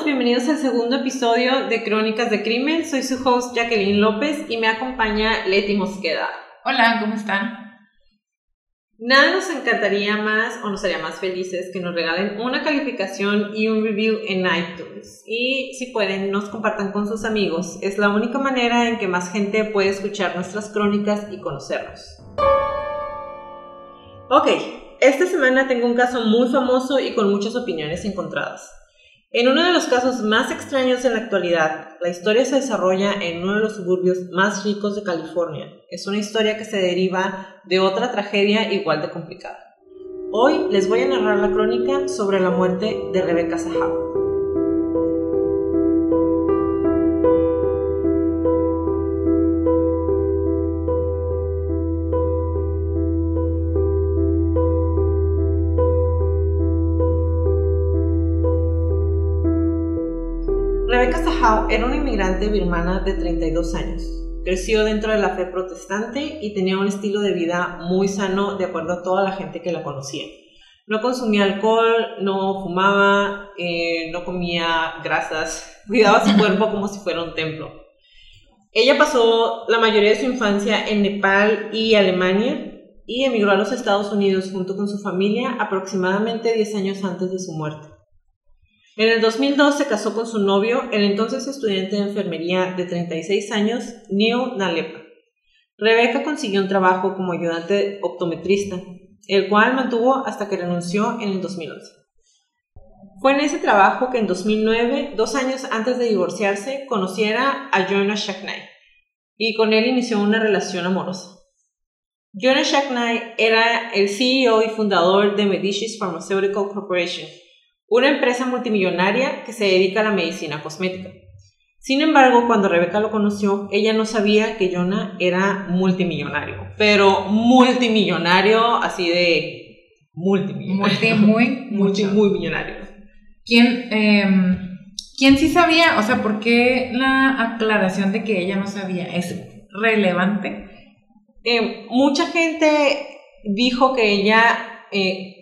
todos, bienvenidos al segundo episodio de Crónicas de Crimen. Soy su host Jacqueline López y me acompaña Leti Mosqueda. Hola, ¿cómo están? Nada nos encantaría más o nos haría más felices que nos regalen una calificación y un review en iTunes. Y si pueden, nos compartan con sus amigos. Es la única manera en que más gente puede escuchar nuestras crónicas y conocernos. Ok, esta semana tengo un caso muy famoso y con muchas opiniones encontradas. En uno de los casos más extraños en la actualidad, la historia se desarrolla en uno de los suburbios más ricos de California. Es una historia que se deriva de otra tragedia igual de complicada. Hoy les voy a narrar la crónica sobre la muerte de Rebecca Sahau. Era una inmigrante birmana de 32 años. Creció dentro de la fe protestante y tenía un estilo de vida muy sano de acuerdo a toda la gente que la conocía. No consumía alcohol, no fumaba, eh, no comía grasas, cuidaba su cuerpo como si fuera un templo. Ella pasó la mayoría de su infancia en Nepal y Alemania y emigró a los Estados Unidos junto con su familia aproximadamente 10 años antes de su muerte. En el 2002 se casó con su novio, el entonces estudiante de enfermería de 36 años, Neil Nalepa. Rebeca consiguió un trabajo como ayudante optometrista, el cual mantuvo hasta que renunció en el 2011. Fue en ese trabajo que en 2009, dos años antes de divorciarse, conociera a Jonah Shacknai y con él inició una relación amorosa. Jonah Shacknai era el CEO y fundador de Medicis Pharmaceutical Corporation, una empresa multimillonaria que se dedica a la medicina cosmética. Sin embargo, cuando Rebeca lo conoció, ella no sabía que Jonah era multimillonario, pero multimillonario, así de multimillonario. muy, multi, muy millonario. ¿Quién, em, ¿Quién sí sabía? O sea, ¿por qué la aclaración de que ella no sabía es relevante? Eh, mucha gente dijo que ella eh,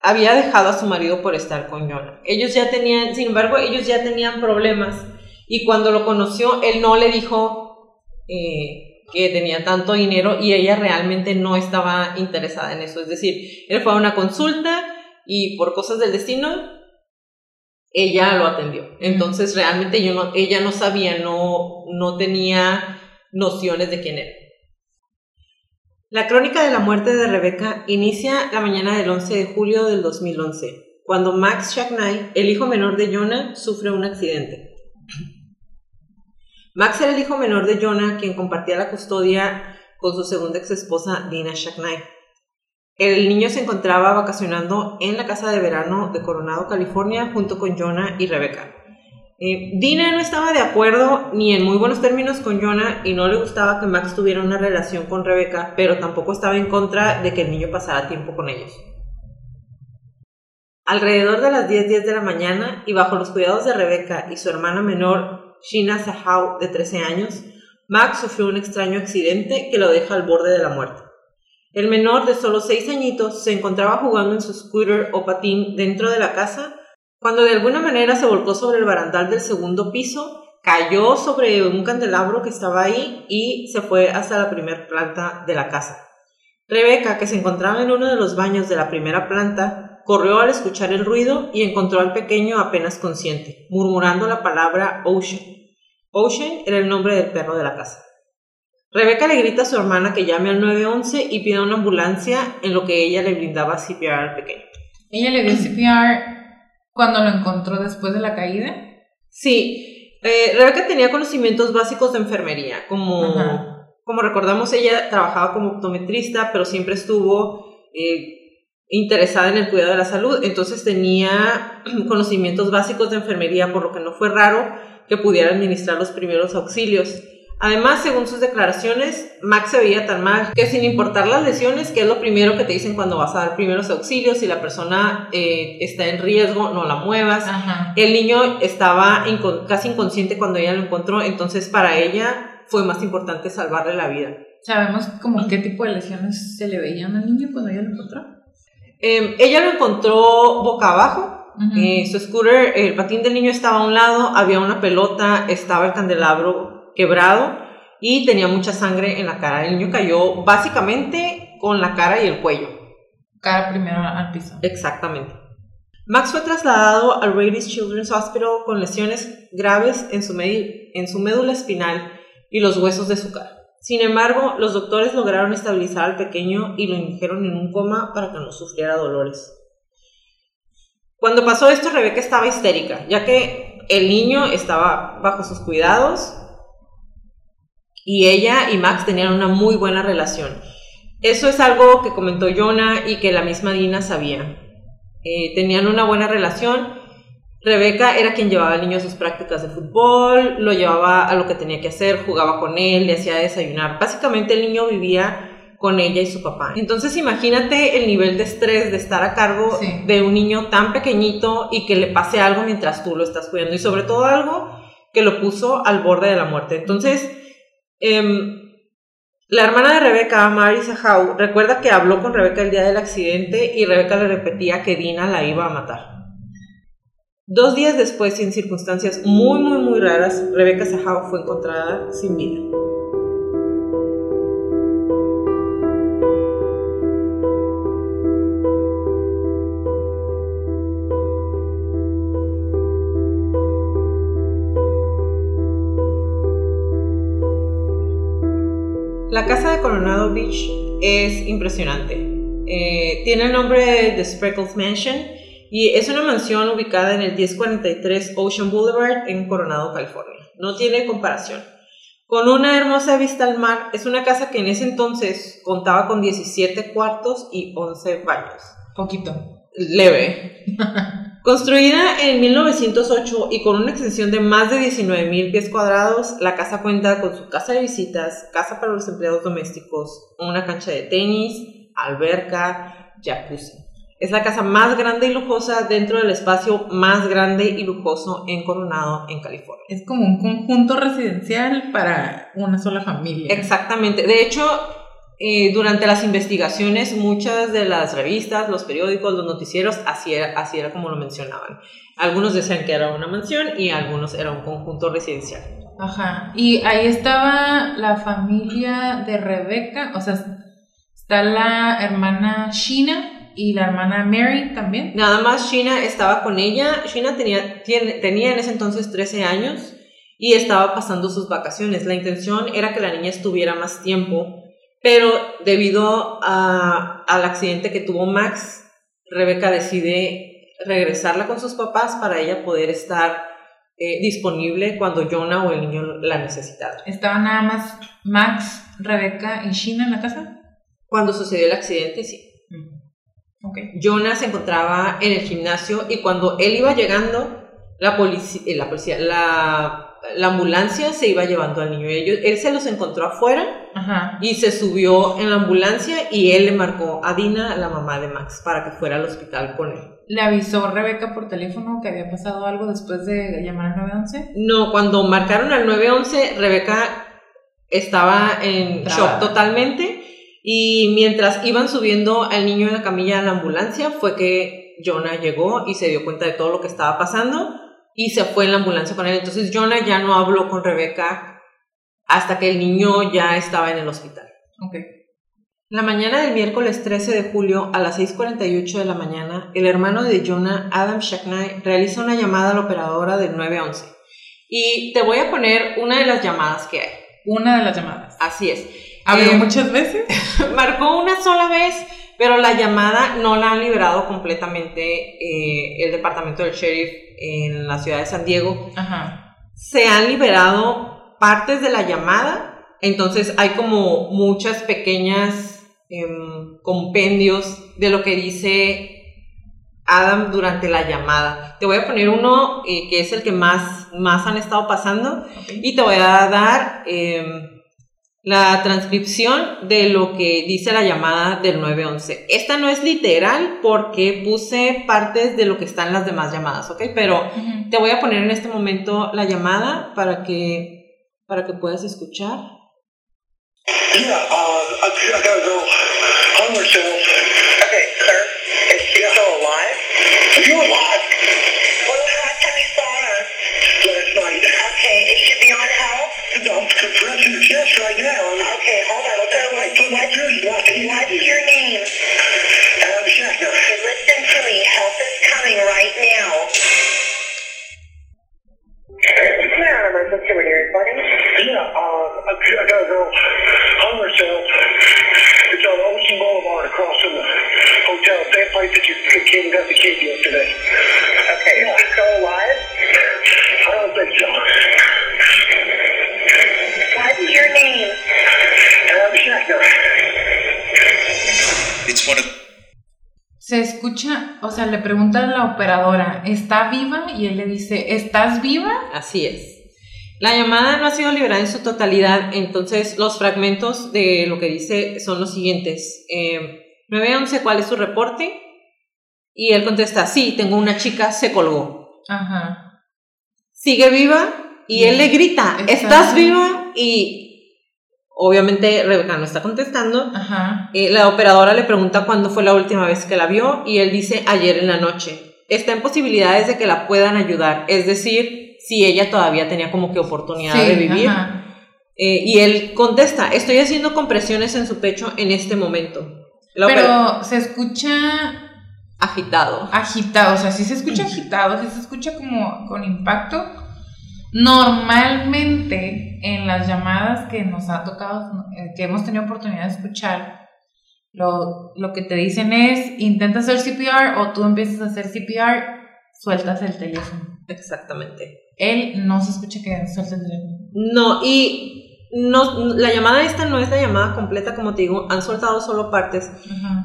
había dejado a su marido por estar con Jonah. Ellos ya tenían, sin embargo, ellos ya tenían problemas y cuando lo conoció, él no le dijo eh, que tenía tanto dinero y ella realmente no estaba interesada en eso. Es decir, él fue a una consulta y por cosas del destino, ella lo atendió. Entonces, realmente yo no, ella no sabía, no, no tenía nociones de quién era. La crónica de la muerte de Rebeca inicia la mañana del 11 de julio del 2011, cuando Max Shacknai, el hijo menor de Jonah, sufre un accidente. Max era el hijo menor de Jonah, quien compartía la custodia con su segunda ex esposa, Dina Shacknai. El niño se encontraba vacacionando en la casa de verano de Coronado, California, junto con Jonah y Rebeca. Eh, Dina no estaba de acuerdo ni en muy buenos términos con Jonah y no le gustaba que Max tuviera una relación con Rebeca, pero tampoco estaba en contra de que el niño pasara tiempo con ellos. Alrededor de las 10:10 10 de la mañana y bajo los cuidados de Rebeca y su hermana menor, Shina Sahau, de 13 años, Max sufrió un extraño accidente que lo deja al borde de la muerte. El menor de solo 6 añitos se encontraba jugando en su scooter o patín dentro de la casa cuando de alguna manera se volcó sobre el barandal del segundo piso, cayó sobre un candelabro que estaba ahí y se fue hasta la primera planta de la casa. Rebeca, que se encontraba en uno de los baños de la primera planta, corrió al escuchar el ruido y encontró al pequeño apenas consciente, murmurando la palabra Ocean. Ocean era el nombre del perro de la casa. Rebeca le grita a su hermana que llame al 911 y pida una ambulancia en lo que ella le brindaba CPR al pequeño. Ella le dio CPR cuando lo encontró después de la caída? Sí, eh, Rebeca tenía conocimientos básicos de enfermería, como, como recordamos ella trabajaba como optometrista, pero siempre estuvo eh, interesada en el cuidado de la salud, entonces tenía conocimientos básicos de enfermería, por lo que no fue raro que pudiera administrar los primeros auxilios. Además, según sus declaraciones, Max se veía tan mal que sin importar las lesiones, que es lo primero que te dicen cuando vas a dar primeros auxilios, si la persona eh, está en riesgo, no la muevas. El niño estaba casi inconsciente cuando ella lo encontró, entonces para ella fue más importante salvarle la vida. ¿Sabemos como qué tipo de lesiones se le veían al niño cuando ella lo encontró? Em, ella lo encontró boca abajo, Eh, su scooter, el patín del niño estaba a un lado, había una pelota, estaba el candelabro quebrado y tenía mucha sangre en la cara. El niño cayó básicamente con la cara y el cuello. Cara primero al piso. Exactamente. Max fue trasladado al Rady's Children's Hospital con lesiones graves en su, en su médula espinal y los huesos de su cara. Sin embargo, los doctores lograron estabilizar al pequeño y lo indujeron en un coma para que no sufriera dolores. Cuando pasó esto, Rebeca estaba histérica, ya que el niño estaba bajo sus cuidados y ella y Max tenían una muy buena relación. Eso es algo que comentó Jonah y que la misma Dina sabía. Eh, tenían una buena relación. Rebeca era quien llevaba al niño a sus prácticas de fútbol, lo llevaba a lo que tenía que hacer, jugaba con él, le hacía desayunar. Básicamente el niño vivía con ella y su papá. Entonces imagínate el nivel de estrés de estar a cargo de un niño tan pequeñito y que le pase algo mientras tú lo estás cuidando y sobre todo algo que lo puso al borde de la muerte. Entonces, em, la hermana de Rebeca, Mary Sahau, recuerda que habló con Rebeca el día del accidente y Rebeca le repetía que Dina la iba a matar. Dos días después y en circunstancias muy, muy, muy raras, Rebeca Sahau fue encontrada sin vida. La casa de Coronado Beach es impresionante. Eh, tiene el nombre de Spreckles Mansion y es una mansión ubicada en el 1043 Ocean Boulevard en Coronado, California. No tiene comparación. Con una hermosa vista al mar, es una casa que en ese entonces contaba con 17 cuartos y 11 baños. Poquito. Leve. Construida en 1908 y con una extensión de más de 19.000 pies cuadrados, la casa cuenta con su casa de visitas, casa para los empleados domésticos, una cancha de tenis, alberca, jacuzzi. Es la casa más grande y lujosa dentro del espacio más grande y lujoso en Coronado, en California. Es como un conjunto residencial para una sola familia. Exactamente. De hecho, eh, durante las investigaciones, muchas de las revistas, los periódicos, los noticieros, así era, así era como lo mencionaban. Algunos decían que era una mansión y algunos era un conjunto residencial. Ajá. Y ahí estaba la familia de Rebeca, o sea, está la hermana Sheena y la hermana Mary también. Nada más Sheena estaba con ella. Sheena tenía, tenía en ese entonces 13 años y estaba pasando sus vacaciones. La intención era que la niña estuviera más tiempo pero debido a, al accidente que tuvo Max, Rebeca decide regresarla con sus papás para ella poder estar eh, disponible cuando Jonah o el niño la necesitaran. ¿Estaban nada más Max, Rebeca y Sheena en la casa? Cuando sucedió el accidente, sí. Mm. Okay. Jonah se encontraba en el gimnasio y cuando él iba llegando, la, policía, eh, la, policía, la la ambulancia se iba llevando al niño. Ellos, él se los encontró afuera y se subió en la ambulancia y él le marcó a Dina, la mamá de Max, para que fuera al hospital con él. ¿Le avisó Rebeca por teléfono que había pasado algo después de llamar al 911? No, cuando marcaron al 911, Rebeca estaba en shock totalmente y mientras iban subiendo al niño en la camilla a la ambulancia fue que Jonah llegó y se dio cuenta de todo lo que estaba pasando y se fue en la ambulancia con él. Entonces Jonah ya no habló con Rebeca hasta que el niño ya estaba en el hospital. Okay. La mañana del miércoles 13 de julio a las 6.48 de la mañana, el hermano de Jonah, Adam Shackney, realiza una llamada a la operadora del 911. Y te voy a poner una de las llamadas que hay. Una de las llamadas. Así es. ¿Habló eh, muchas veces? marcó una sola vez, pero la llamada no la han liberado completamente eh, el departamento del sheriff en la ciudad de San Diego. Se han liberado partes de la llamada, entonces hay como muchas pequeñas em, compendios de lo que dice Adam durante la llamada. Te voy a poner uno eh, que es el que más, más han estado pasando y te voy a dar... Em, la transcripción de lo que dice la llamada del 911. Esta no es literal porque puse partes de lo que están las demás llamadas, ¿ok? Pero te voy a poner en este momento la llamada para que, para que puedas escuchar. Yeah, uh, I, I gotta go. Homer Okay, sir, is she still alive? Are you alive? Help? I'm compressing her chest right now. Okay, hold on. Okay, wait, put my ears back. What's your name? Adam Shackner. Okay, listen to me. Help is coming right now. Clear on emergency, we're here, buddy. Yeah, escucha, o sea, le pregunta a la operadora, ¿está viva? Y él le dice, ¿estás viva? Así es. La llamada no ha sido liberada en su totalidad, entonces los fragmentos de lo que dice son los siguientes. Eh, 911, ¿cuál es su reporte? Y él contesta, sí, tengo una chica, se colgó. Ajá. Sigue viva y él le grita, Está- ¿estás viva? Y obviamente Rebeca no está contestando. Ajá. Eh, la operadora le pregunta cuándo fue la última vez que la vio y él dice ayer en la noche. Está en posibilidades de que la puedan ayudar, es decir, si ella todavía tenía como que oportunidad de vivir. ajá. Eh, y él contesta, estoy haciendo compresiones en su pecho en este momento. La Pero se escucha agitado. agitado, o sea, sí se escucha agitado, sí se escucha como con impacto. Normalmente en las llamadas que nos ha tocado, eh, que hemos tenido oportunidad de escuchar, lo, lo que te dicen es, intenta hacer CPR o tú empiezas a hacer CPR, sueltas el teléfono. Exactamente. Él no se escucha que suelta el teléfono. No, y no, la llamada esta no es la llamada completa, como te digo, han soltado solo partes,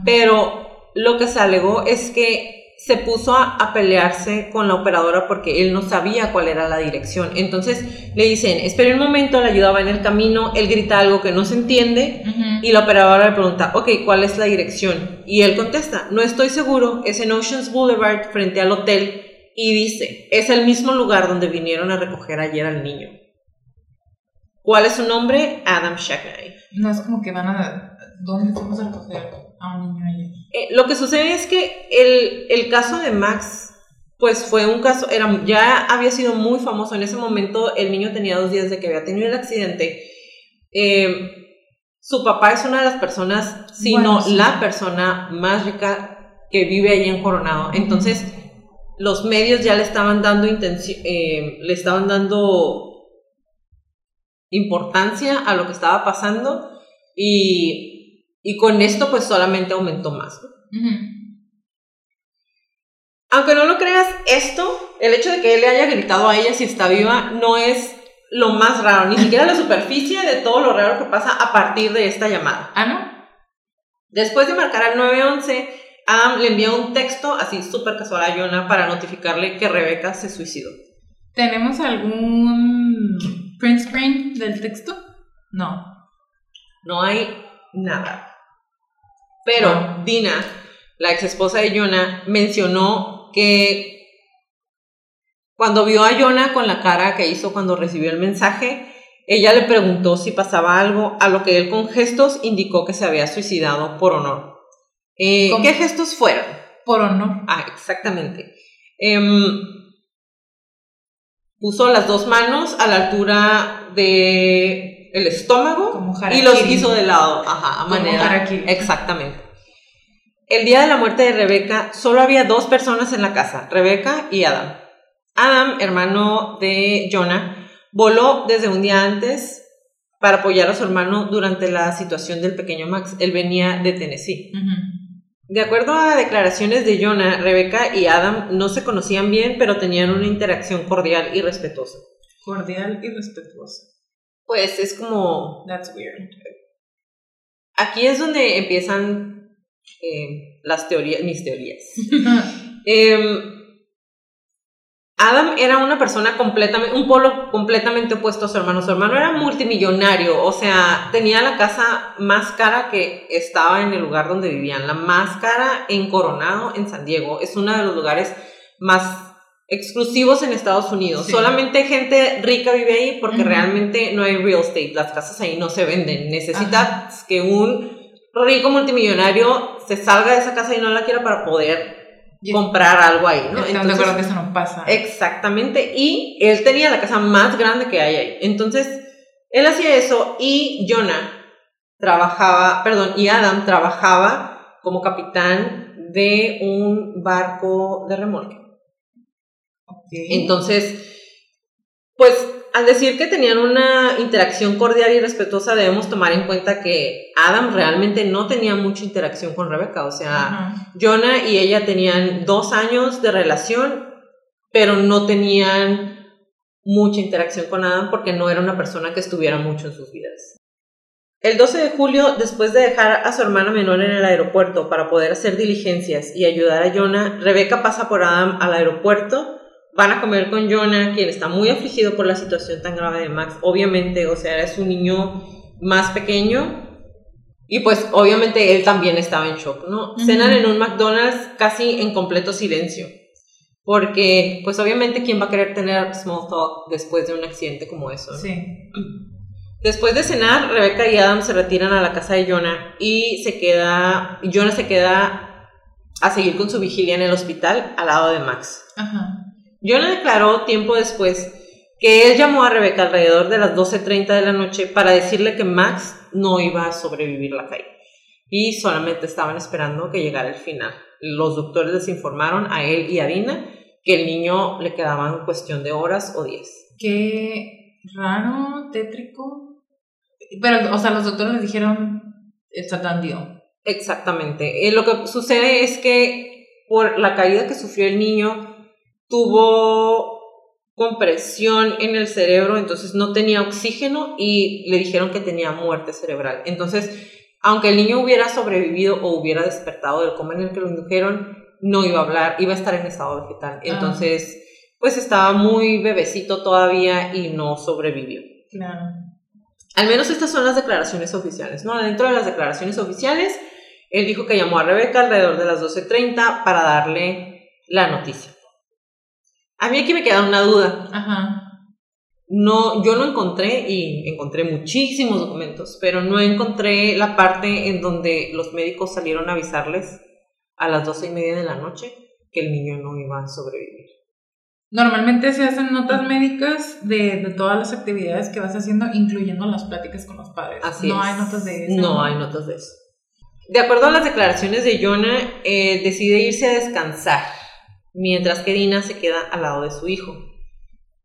pero lo que se alegó es que se puso a, a pelearse con la operadora porque él no sabía cuál era la dirección. Entonces le dicen, espere un momento, la ayuda va en el camino, él grita algo que no se entiende y la operadora le pregunta, ok, ¿cuál es la dirección? Y él contesta, no estoy seguro, es en Oceans Boulevard frente al hotel y dice, es el mismo lugar donde vinieron a recoger ayer al niño. ¿Cuál es su nombre? Adam Shackney. No es como que van a... ¿Dónde fuimos a recoger a un niño ayer? Lo que sucede es que el, el caso de Max, pues fue un caso, era, ya había sido muy famoso. En ese momento el niño tenía dos días de que había tenido el accidente. Eh, su papá es una de las personas, si Bueno, no sí. la persona más rica que vive allí en Coronado. Entonces, los medios ya le estaban dando eh, le estaban dando importancia a lo que estaba pasando y, y con esto pues solamente aumentó más. Aunque no lo creas, esto, el hecho de que él le haya gritado a ella si está viva, no es lo más raro, ni siquiera la superficie de todo lo raro que pasa a partir de esta llamada. Ah, ¿no? Después de marcar al 911, Adam le envía un texto así súper casual a Jonah para notificarle que Rebeca se suicidó. ¿Tenemos algún print screen del texto? No. No hay nada. Pero. Dina, la ex esposa de Jonah, mencionó que cuando vio a Jonah con la cara que hizo cuando recibió el mensaje, ella le preguntó si pasaba algo, a lo que él con gestos indicó que se había suicidado por honor. Eh. ¿Qué gestos fueron? Por honor. Ah, exactamente. Em, puso las dos manos a la altura de el estómago Como y los hizo de lado, ajá, a manera. Exactamente. El día de la muerte de Rebeca, solo había dos personas en la casa, Rebeca y Adam. Adam, hermano de Jonah, voló desde un día antes para apoyar a su hermano durante la situación del pequeño Max. Él venía de Tennessee. De acuerdo a declaraciones de Jonah, Rebeca y Adam no se conocían bien, pero tenían una interacción cordial y respetuosa. Cordial y respetuoso. Pues es como... That's weird. Aquí es donde empiezan eh, las teorías, mis teorías. Em, Adam era una persona completamente, un polo completamente opuesto a su hermano. Su hermano era multimillonario, o sea, tenía la casa más cara que estaba en el lugar donde vivían, la más cara en Coronado, en San Diego. Es uno de los lugares más exclusivos en Estados Unidos. Sí. Solamente gente rica vive ahí porque realmente no hay real estate. Las casas ahí no se venden. Necesitas que un rico multimillonario se salga de esa casa y no la quiera para poder Y- comprar algo ahí, ¿no? De acuerdo que eso no pasa. Exactamente, y él tenía la casa más grande que hay ahí. Entonces, él hacía eso y Jonah trabajaba, perdón, y Adam trabajaba como capitán de un barco de remolque. Entonces, pues al decir que tenían una interacción cordial y respetuosa, debemos tomar en cuenta que Adam realmente no tenía mucha interacción con Rebeca. O sea. Jonah y ella tenían dos años de relación, pero no tenían mucha interacción con Adam porque no era una persona que estuviera mucho en sus vidas. El 12 de julio, después de dejar a su hermana menor en el aeropuerto para poder hacer diligencias y ayudar a Jonah, Rebeca pasa por Adam al aeropuerto. Van a comer con Jonah, quien está muy afligido por la situación tan grave de Max. Obviamente, o sea, es un niño más pequeño, y pues obviamente él también estaba en shock, ¿no? Ujú. Cenan en un McDonald's casi en completo silencio. Porque pues obviamente quién va a querer tener small talk después de un accidente como eso. ¿no? Sí. Después de cenar, Rebeca y Adam se retiran a la casa de Jonah y se queda, y Jonah se queda a seguir con su vigilia en el hospital al lado de Max. Ajá. Jonah declaró tiempo después que él llamó a Rebeca alrededor de las 12.30 de la noche para decirle que Max no iba a sobrevivir la caída y solamente estaban esperando que llegara el final. Los doctores les informaron a él y a Dina que el niño le quedaban cuestión de horas o días. Qué raro, tétrico. Pero, o sea, los doctores les dijeron, está tan deal. Exactamente. Eh, lo que sucede es que por la caída que sufrió el niño, tuvo compresión en el cerebro, entonces no tenía oxígeno y le dijeron que tenía muerte cerebral. Entonces, aunque el niño hubiera sobrevivido o hubiera despertado del coma en el que lo indujeron, no iba a hablar, iba a estar en estado vegetal. Entonces, pues estaba muy bebecito todavía y no sobrevivió. Claro. Al menos estas son las declaraciones oficiales, ¿no? Dentro de las declaraciones oficiales, él dijo que llamó a Rebeca alrededor de las 12.30 para darle la noticia. A mí aquí me queda una duda. Ajá. No, yo no encontré, y encontré muchísimos documentos, pero no encontré la parte en donde los médicos salieron a avisarles a las doce y media de la noche que el niño no iba a sobrevivir. Normalmente se hacen notas médicas de, de todas las actividades que vas haciendo, incluyendo las pláticas con los padres. Así no es. hay notas de eso. No hay notas de eso. De acuerdo a las declaraciones de Jonah, eh, decide irse a descansar, mientras que Dina se queda al lado de su hijo.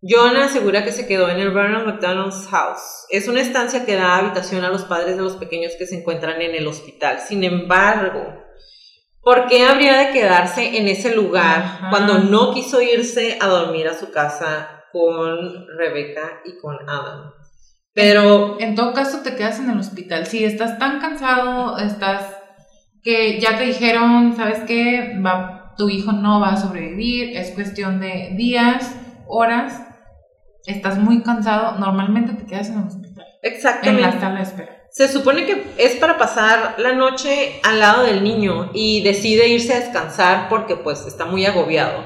Jonah asegura que se quedó en el Ronald McDonald's House. Es una estancia que da habitación a los padres de los pequeños que se encuentran en el hospital. Sin embargo, ¿por qué habría de quedarse en ese lugar Ajá. cuando no quiso irse a dormir a su casa con Rebecca y con Adam? Pero En todo caso, te quedas en el hospital. Si estás tan cansado, estás que ya te dijeron, ¿sabes qué? Va, tu hijo no va a sobrevivir, es cuestión de días, horas. Estás muy cansado, normalmente te quedas en el hospital, en exactamente. la sala de espera. Se supone que es para pasar la noche al lado del niño y decide irse a descansar porque pues está muy agobiado.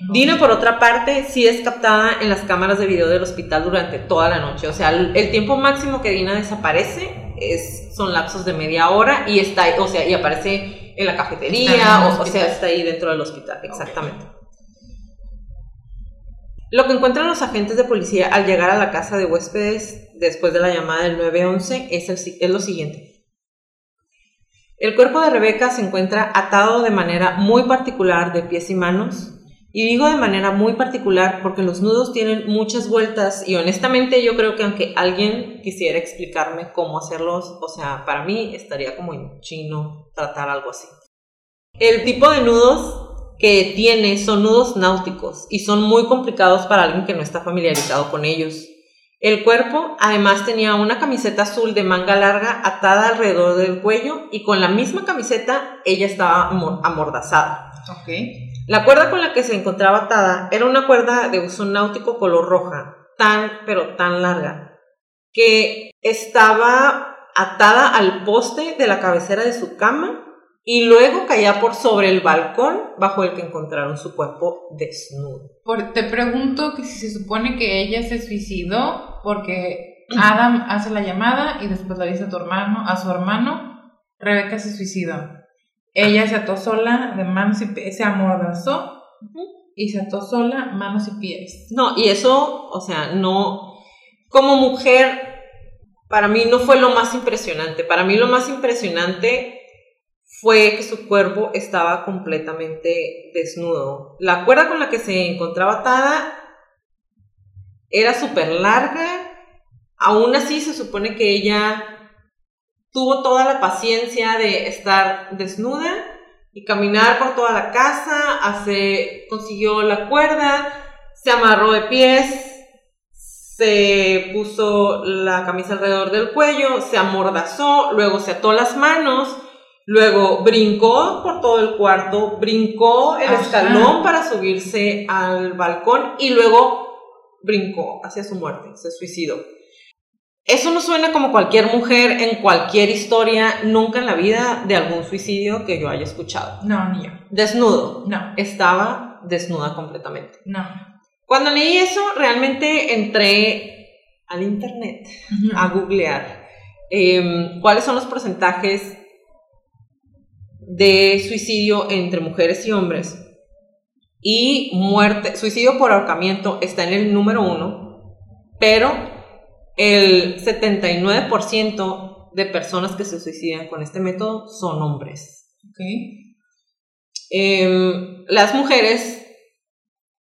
No. Dina, por otra parte, sí es captada en las cámaras de video del hospital durante toda la noche. O sea, el, el tiempo máximo que Dina desaparece es, son lapsos de media hora y está o sea, y aparece en la cafetería, o, sea, está ahí dentro del hospital, exactamente. Lo que encuentran los agentes de policía al llegar a la casa de huéspedes después de la llamada del 911 es, el es lo siguiente. El cuerpo de Rebeca se encuentra atado de manera muy particular de pies y manos. Y digo de manera muy particular porque los nudos tienen muchas vueltas y honestamente yo creo que aunque alguien quisiera explicarme cómo hacerlos, o sea, para mí estaría como en chino tratar algo así. El tipo de nudos que tiene son nudos náuticos y son muy complicados para alguien que no está familiarizado con ellos. El cuerpo además tenía una camiseta azul de manga larga atada alrededor del cuello y con la misma camiseta ella estaba amor- amordazada. Ok. La cuerda con la que se encontraba atada era una cuerda de uso náutico color roja, tan pero tan larga, que estaba atada al poste de la cabecera de su cama y luego caía por sobre el balcón bajo el que encontraron su cuerpo desnudo. Por- te pregunto que si se supone que ella se suicidó porque Adam hace la llamada y después le dice a tu hermano, a su hermano, Rebeca se suicidó. Ella se ató sola de manos y pies, se amordazó y se ató sola manos y pies. No, y eso, o sea, no, como mujer, para mí no fue lo más impresionante. Para mí lo más impresionante fue que su cuerpo estaba completamente desnudo. La cuerda con la que se encontraba atada era súper larga. Aún así se supone que ella tuvo toda la paciencia de estar desnuda y caminar por toda la casa, hace, consiguió la cuerda, se amarró de pies, se puso la camisa alrededor del cuello, se amordazó, luego se ató las manos, luego brincó por todo el cuarto, brincó el Ajá. escalón para subirse al balcón y luego brincó hacia su muerte, se suicidó. Eso no suena como cualquier mujer en cualquier historia, nunca en la vida de algún suicidio que yo haya escuchado. No, ni yo. Desnudo. No, Estaba desnuda completamente. no. Cuando leí eso, realmente entré al internet a googlear em, cuáles son los porcentajes de suicidio entre mujeres y hombres. Y muerte, suicidio por ahorcamiento está en el número uno, pero el 79% de personas que se suicidan con este método son hombres. Ok. Em, las mujeres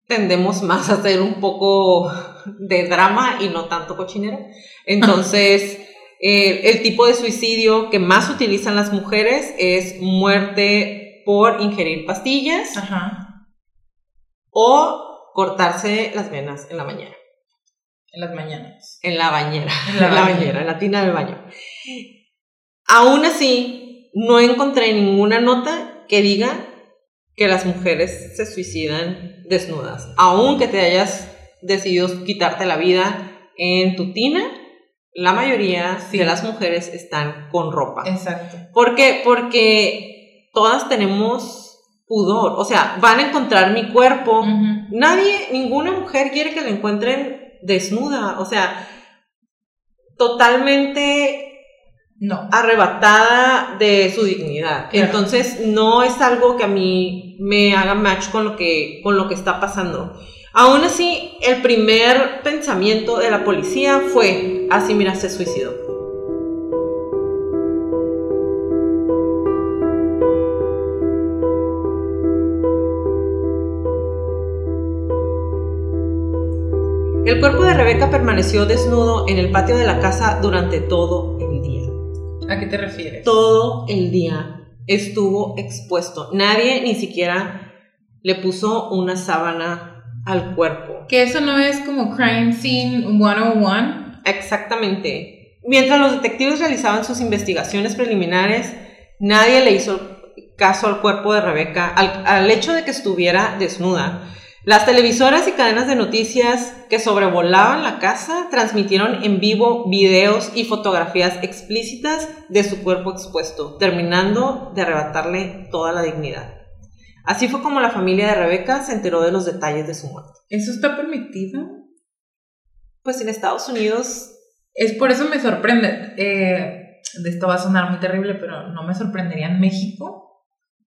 tendemos más a hacer un poco de drama y no tanto cochinero. Entonces, eh, el tipo de suicidio que más utilizan las mujeres es muerte por ingerir pastillas Ajá. o cortarse las venas en la bañera. En las mañanas. En la bañera. En la bañera. bañera, en la tina del baño. Aún así, no encontré ninguna nota que diga que las mujeres se suicidan desnudas. Aunque te hayas decidido quitarte la vida en tu tina, la mayoría Sí. de las mujeres están con ropa. Exacto. ¿Por qué? Porque todas tenemos pudor. O sea, van a encontrar mi cuerpo. Nadie, ninguna mujer quiere que la encuentren desnuda. O sea, totalmente No. arrebatada de su dignidad. Claro. Entonces, no es algo que a mí me haga match con lo que, con lo que está pasando. Aún así, el primer pensamiento de la policía fue, así mira, se suicidó. El cuerpo de Rebeca permaneció desnudo en el patio de la casa durante todo el día. ¿A qué te refieres? Todo el día estuvo expuesto. Nadie ni siquiera le puso una sábana al cuerpo. Que eso no es como crime scene 101. Exactamente. Mientras los detectives realizaban sus investigaciones preliminares, nadie le hizo caso al cuerpo de Rebeca, al, al hecho de que estuviera desnuda. Las televisoras y cadenas de noticias que sobrevolaban la casa transmitieron en vivo videos y fotografías explícitas de su cuerpo expuesto, terminando de arrebatarle toda la dignidad. Así fue como la familia de Rebeca se enteró de los detalles de su muerte. ¿Eso está permitido? Pues en Estados Unidos Es por eso me sorprende. eh, de esto va a sonar muy terrible, pero no me sorprendería en México,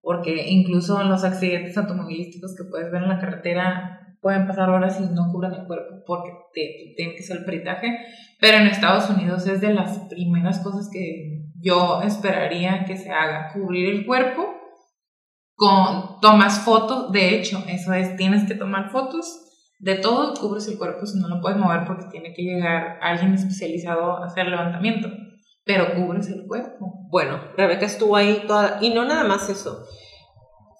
porque incluso los accidentes automovilísticos que puedes ver en la carretera pueden pasar horas y no cubren el cuerpo porque te, tienen que hacer el peritaje. Pero en Estados Unidos es de las primeras cosas que yo esperaría que se haga, cubrir el cuerpo con tomas fotos. De hecho, eso es, tienes que tomar fotos de todo, cubres el cuerpo si no lo puedes mover porque tiene que llegar alguien especializado a hacer levantamiento. Pero cubres el cuerpo. Bueno, Rebeca estuvo ahí toda, y no nada más eso.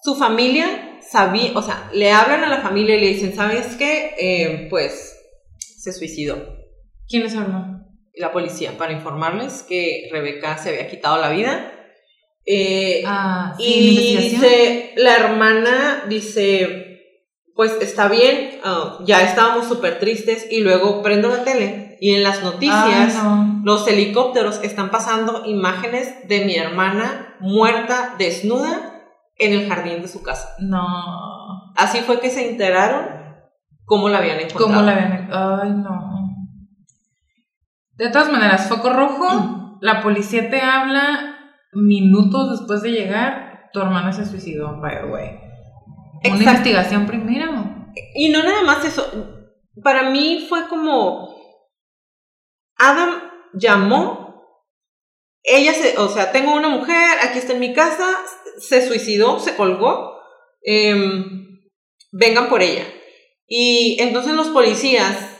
Su familia sabía, o sea, le hablan a la familia y le dicen, ¿sabes qué? Eh, pues se suicidó. ¿Quién les habló? La policía, para informarles que Rebeca se había quitado la vida. Eh, Ah, sí, y dice, la hermana dice, pues está bien, ah, ya estábamos súper tristes y luego prendo la tele y en las noticias... Ay, no. Los helicópteros están pasando imágenes de mi hermana muerta, desnuda, en el jardín de su casa. No. Así fue que se enteraron cómo la habían encontrado. ¿Cómo la ven? Ay, no. De todas maneras, foco rojo, la policía te habla minutos después de llegar tu hermana se suicidó, by the way. Una Exacto. investigación primero. Y no nada más eso. Para mí fue como. Adam llamó. Ella se. O sea, tengo una mujer, aquí está en mi casa. Se suicidó, se colgó. em, vengan por ella. Y entonces los policías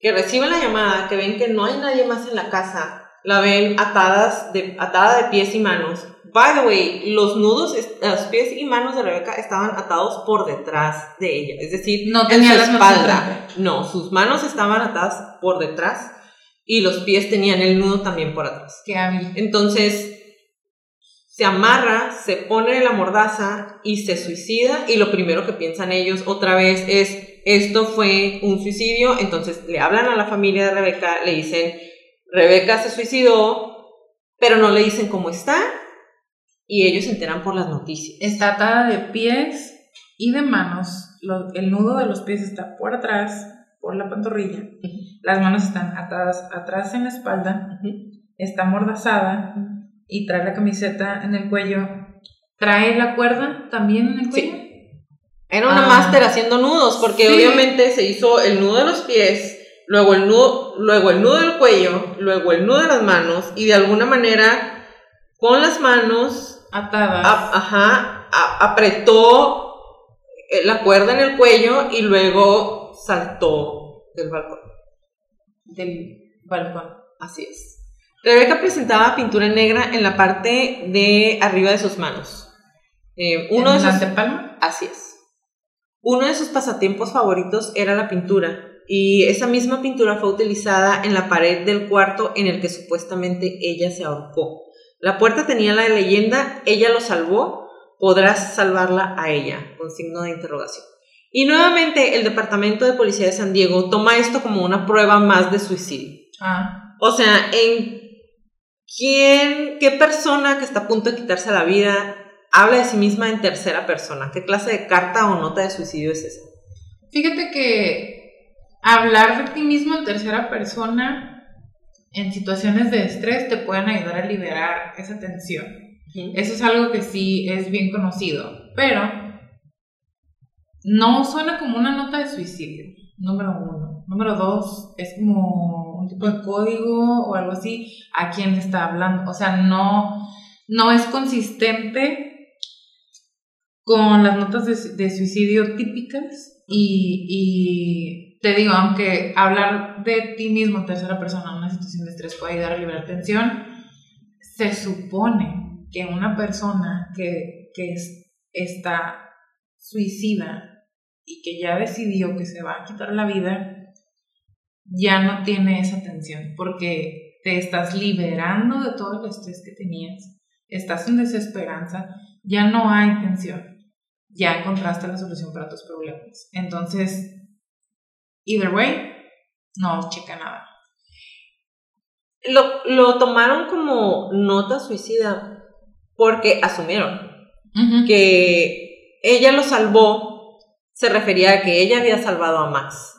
que reciben la llamada, que ven que no hay nadie más en la casa, la ven atadas de, atada de pies y manos. By the way, los nudos, los pies y manos de Rebeca estaban atados por detrás de ella, es decir, No en tenía su espalda. No, sus manos estaban atadas por detrás y los pies tenían el nudo también por atrás. Qué hábil. Entonces se amarra, se pone la mordaza y se suicida y lo primero que piensan ellos otra vez es esto fue un suicidio, entonces le hablan a la familia de Rebeca, le dicen Rebeca se suicidó, pero no le dicen cómo está y ellos se enteran por las noticias. Está atada de pies y de manos. Lo- el nudo de los pies está por atrás, por la pantorrilla. Las manos están atadas atrás en la espalda. Está mordazada y trae la camiseta en el cuello. Trae la cuerda también en el Sí. cuello. Era una Ah. máster haciendo nudos, porque Sí. obviamente se hizo el nudo de los pies, luego el nudo, luego el nudo del cuello, luego el nudo de las manos, y de alguna manera, con las manos, Atadas. a- ajá, a- apretó la cuerda en el cuello y luego saltó del balcón. del balcón. Así es. Rebeca presentaba pintura negra en la parte de arriba de sus manos. Eh, uno de ¿En sus antepalma? Así es. Uno de sus pasatiempos favoritos era la pintura, y esa misma pintura fue utilizada en la pared del cuarto en el que supuestamente ella se ahorcó. La puerta tenía la leyenda, ella lo salvó, podrás salvarla a ella, con signo de interrogación. Y nuevamente el Departamento de Policía de San Diego toma esto como una prueba más de suicidio. Ah, O sea, en quién, qué persona que está a punto de quitarse la vida habla de sí misma en tercera persona. ¿Qué clase de carta o nota de suicidio es esa? fíjate que hablar de ti mismo en tercera persona en situaciones de estrés te pueden ayudar a liberar esa tensión. Eso es algo que sí es bien conocido, pero no suena como una nota de suicidio, número uno. Número dos, es como un tipo de código o algo así a quién le está hablando. O sea, no, no es consistente con las notas de, de suicidio típicas y, y te digo, aunque hablar de ti mismo en tercera persona en una situación de estrés puede ayudar a liberar tensión, se supone que una persona que, que es- está suicida y que ya decidió que se va a quitar la vida, ya no tiene esa tensión porque te estás liberando de todo el estrés que tenías, estás en desesperanza, ya no hay tensión, ya encontraste la solución para tus problemas. Entonces, either way, no checa nada. Lo, lo tomaron como nota suicida porque asumieron que ella lo salvó, se refería a que ella había salvado a Max.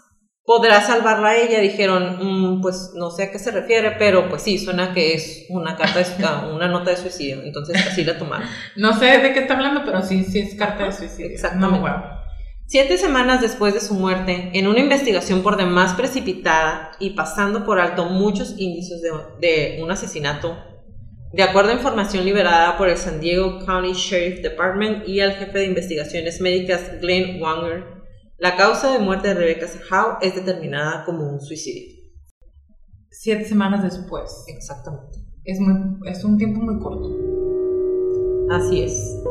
¿Podrá salvarla a ella? Dijeron, "Mm, pues no sé a qué se refiere, pero pues sí, suena que es una carta de, una nota de suicidio, entonces así la tomaron. No sé de qué está hablando, pero sí, sí es carta de suicidio. Exactamente. No, wow. Siete semanas después de su muerte, en una investigación por demás precipitada y pasando por alto muchos indicios de, de un asesinato, de acuerdo a información liberada por el San Diego County Sheriff Department y al jefe de investigaciones médicas Glenn Wanger, la causa de muerte de Rebecca Howe es determinada como un suicidio. Siete semanas después. Exactamente. Es, muy, es un tiempo muy corto. Así es.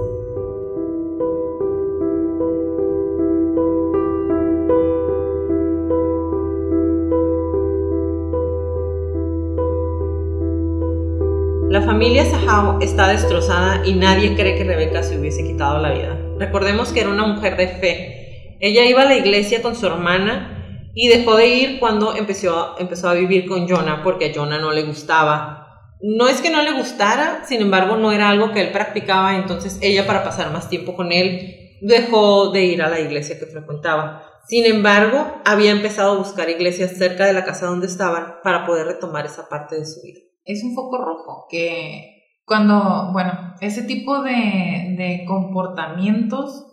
Familia Sahau está destrozada y nadie cree que Rebeca se hubiese quitado la vida. Recordemos que era una mujer de fe. Ella iba a la iglesia con su hermana y dejó de ir cuando empezó, empezó a vivir con Jonah porque a Jonah no le gustaba. No es que no le gustara, sin embargo no era algo que él practicaba, entonces ella para pasar más tiempo con él dejó de ir a la iglesia que frecuentaba. Sin embargo, había empezado a buscar iglesias cerca de la casa donde estaban para poder retomar esa parte de su vida. Es un foco rojo que cuando, bueno, ese tipo de, de comportamientos,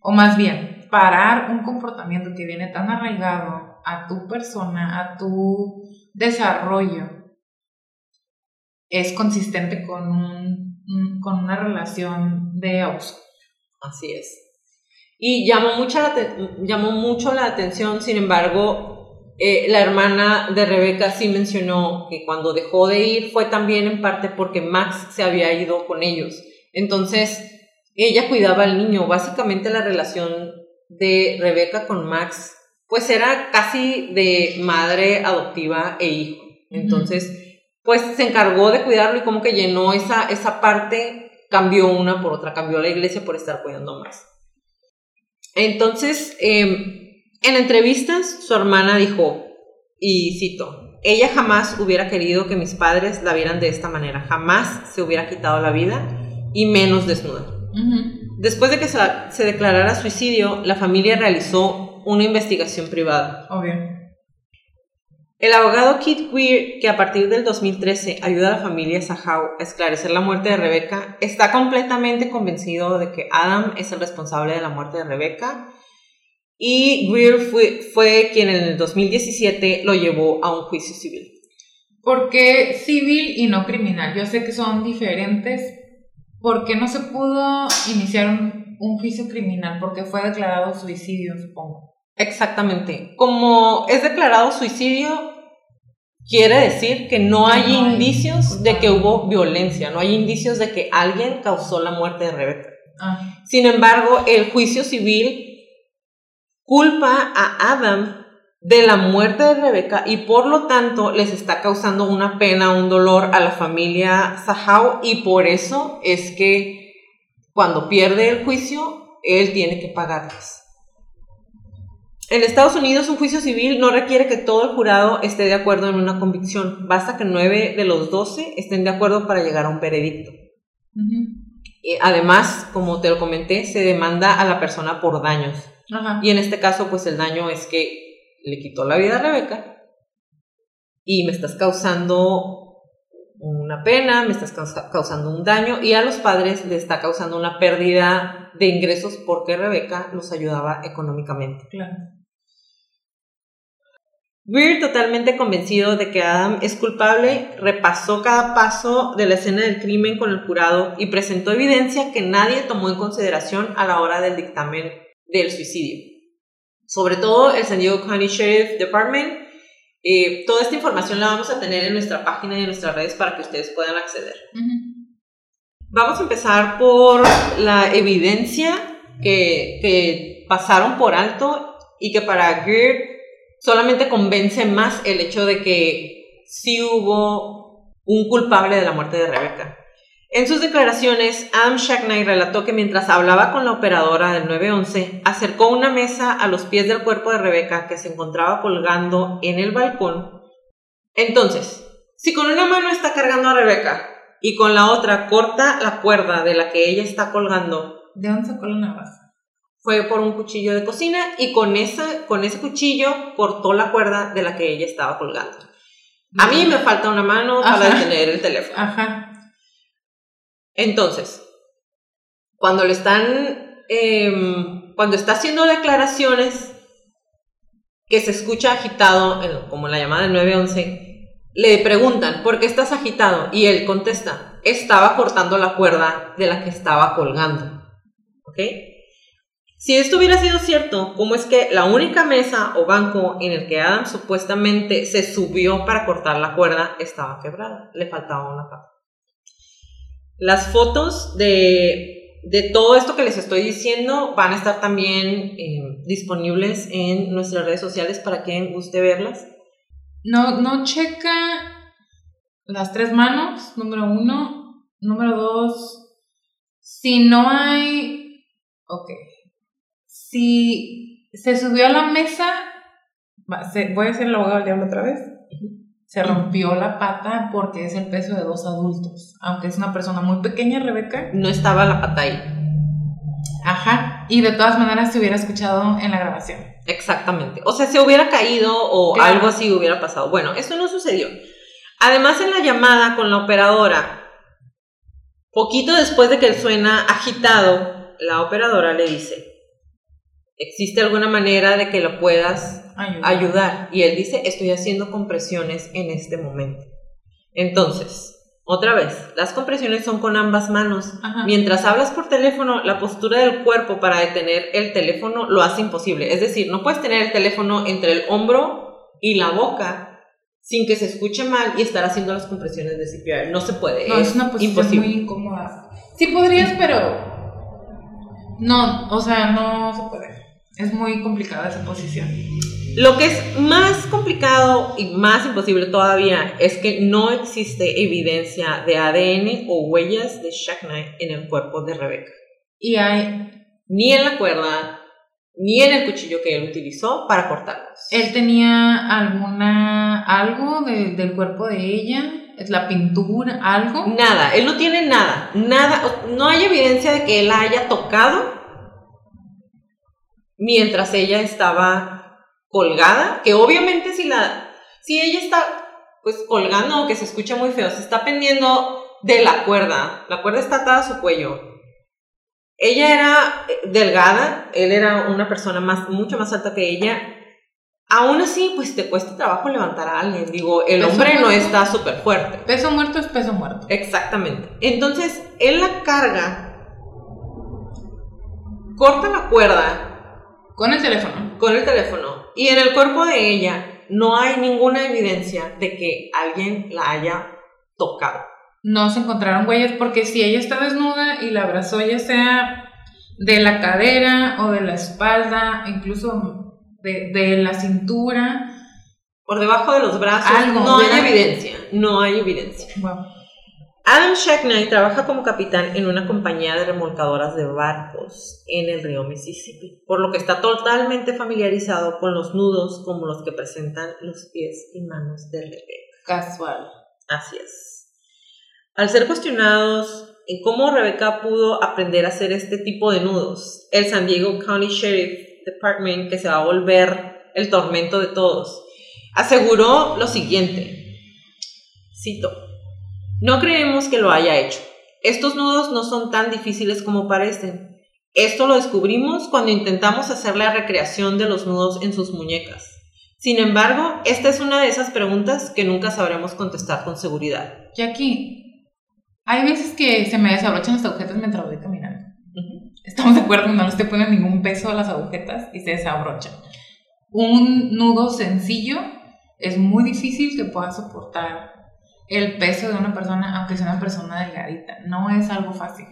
o más bien, parar un comportamiento que viene tan arraigado a tu persona, a tu desarrollo, es consistente con, un, con una relación de abuso. Así es. Y llamó, llamó mucho la atención, sin embargo, eh, la hermana de Rebeca sí mencionó que cuando dejó de ir fue también en parte porque Max se había ido con ellos. Entonces, ella cuidaba al niño. Básicamente la relación de Rebeca con Max, pues era casi de madre adoptiva e hijo. Entonces, pues se encargó de cuidarlo y como que llenó esa, esa parte, cambió una por otra, cambió la iglesia por estar cuidando más. Entonces, eh, en entrevistas, su hermana dijo, y cito, ella jamás hubiera querido que mis padres la vieran de esta manera, jamás se hubiera quitado la vida y menos desnuda. Después de que se, se declarara suicidio, la familia realizó una investigación privada. Obvio. El abogado Keith Weir, que a partir del 2013 ayuda a la familia Sahau a esclarecer la muerte de Rebeca, está completamente convencido de que Adam es el responsable de la muerte de Rebeca y Weir fue, fue quien en el 2017 lo llevó a un juicio civil. ¿Por qué civil y no criminal? Yo sé que son diferentes. ¿Por qué no se pudo iniciar un, un juicio criminal? Porque fue declarado suicidio, supongo. Exactamente. Como es declarado suicidio, quiere decir que no hay No indicios de que hubo violencia, no hay indicios de que alguien causó la muerte de Rebeca. Ah, Sin embargo, el juicio civil culpa a Adam de la muerte de Rebeca y por lo tanto les está causando una pena, un dolor a la familia Sahau y por eso es que cuando pierde el juicio, él tiene que pagarles. En Estados Unidos, un juicio civil no requiere que todo el jurado esté de acuerdo en una convicción. Basta que nueve de los doce estén de acuerdo para llegar a un veredicto. Eh, Además, como te lo comenté, se demanda a la persona por daños. Ajá. Y en este caso, pues el daño es que le quitó la vida a Rebeca y me estás causando una pena, me estás causa- causando un daño y a los padres le está causando una pérdida de ingresos porque Rebeca los ayudaba económicamente. Claro. Weir, totalmente convencido de que Adam es culpable, repasó cada paso de la escena del crimen con el jurado y presentó evidencia que nadie tomó en consideración a la hora del dictamen del suicidio. Sobre todo el San Diego County Sheriff Department. Eh, toda esta información la vamos a tener en nuestra página y en nuestras redes para que ustedes puedan acceder. Vamos a empezar por la evidencia que, que pasaron por alto y que para Greer solamente convence más el hecho de que sí hubo un culpable de la muerte de Rebeca. En sus declaraciones, Adam Shackney relató que mientras hablaba con la operadora del 911, acercó una mesa a los pies del cuerpo de Rebeca que se encontraba colgando en el balcón. Entonces, si con una mano está cargando a Rebeca y con la otra corta la cuerda de la que ella está colgando, ¿De dónde sacó la navaja? fue por un cuchillo de cocina y con, esa, con ese cuchillo cortó la cuerda de la que ella estaba colgando. A mí me falta una mano para detener el teléfono. Ajá. Entonces, cuando le están, em, cuando está haciendo declaraciones que se escucha agitado, como la llamada del 911, le preguntan, ¿por qué estás agitado? Y él contesta, estaba cortando la cuerda de la que estaba colgando. ¿Ok? Si esto hubiera sido cierto, ¿cómo es que la única mesa o banco en el que Adam supuestamente se subió para cortar la cuerda estaba quebrada? Le faltaba una pata. Las fotos de, de todo esto que les estoy diciendo van a estar también eh, disponibles en nuestras redes sociales para quien guste verlas. No, no checa las tres manos, número uno. Número dos, si no hay. Ok. Si se subió a la mesa, voy a hacer el abogado del diablo otra vez. Se rompió la pata porque es el peso de dos adultos. Aunque es una persona muy pequeña, Rebeca. No estaba la pata ahí. Ajá. Y de todas maneras se hubiera escuchado en la grabación. Exactamente. O sea, se hubiera caído o Claro. algo así hubiera pasado. Bueno, esto no sucedió. Además, en la llamada con la operadora, Poquito después de que él suena agitado, la operadora le dice, ¿existe alguna manera de que lo puedas Ayuda. ayudar? Y él dice, estoy haciendo compresiones en este momento. Entonces, otra vez, las compresiones son con ambas manos. Ajá. Mientras hablas por teléfono, la postura del cuerpo para detener el teléfono lo hace imposible. Es decir, no puedes tener el teléfono entre el hombro y la boca sin que se escuche mal y estar haciendo las compresiones de CPR. No se puede. No, es una posición imposible. muy incómoda. Sí podrías, pero no, o sea, no se puede. Es muy complicada esa posición. Lo que es más complicado y más imposible todavía es que no existe evidencia de ADN o huellas de Shacknight en el cuerpo de Rebecca. Y hay, Ni en la cuerda, ni en el cuchillo que él utilizó para cortarlos. él tenía alguna, algo de- del cuerpo de ella, es la pintura, algo. Nada, él no tiene nada, nada, no hay evidencia de que él la haya tocado mientras ella estaba colgada, que obviamente si la, si ella está pues colgando, que se escucha muy feo, se está pendiendo de la cuerda, la cuerda está atada a su cuello. Ella era eh, delgada, él era una persona más, mucho más alta que ella. Aún así, pues te cuesta trabajo levantar a alguien. Digo, el Peso hombre no está súper fuerte. Peso muerto es peso muerto. Exactamente. Entonces, él la carga, corta la cuerda Con el teléfono. con el teléfono y en el cuerpo de ella no hay ninguna evidencia de que alguien la haya tocado. No se encontraron huellas porque si ella está desnuda y la abrazó ya sea de la cadera o de la espalda, incluso de, de la cintura. Por debajo de los brazos Algo, no hay evidencia, no hay evidencia. Wow. Adam Shacknight trabaja como capitán en una compañía de remolcadoras de barcos en el río Mississippi, por lo que está totalmente familiarizado con los nudos como los que presentan los pies y manos de Rebecca. Casual. Así es. Al ser cuestionados en cómo Rebecca pudo aprender a hacer este tipo de nudos, el San Diego County Sheriff Department, que se va a volver el tormento de todos, aseguró lo siguiente. Cito. No creemos que lo haya hecho. Estos nudos no son tan difíciles como parecen. Esto lo descubrimos cuando intentamos hacer la recreación de los nudos en sus muñecas. Sin embargo, esta es una de esas preguntas que nunca sabremos contestar con seguridad. Jackie, hay veces que se me desabrochan las agujetas mientras voy caminando. Estamos de acuerdo, no le estoy poniendo ningún peso a las agujetas y se desabrochan. Un nudo sencillo es muy difícil que pueda soportar el peso de una persona, aunque sea una persona delgadita. No es algo fácil.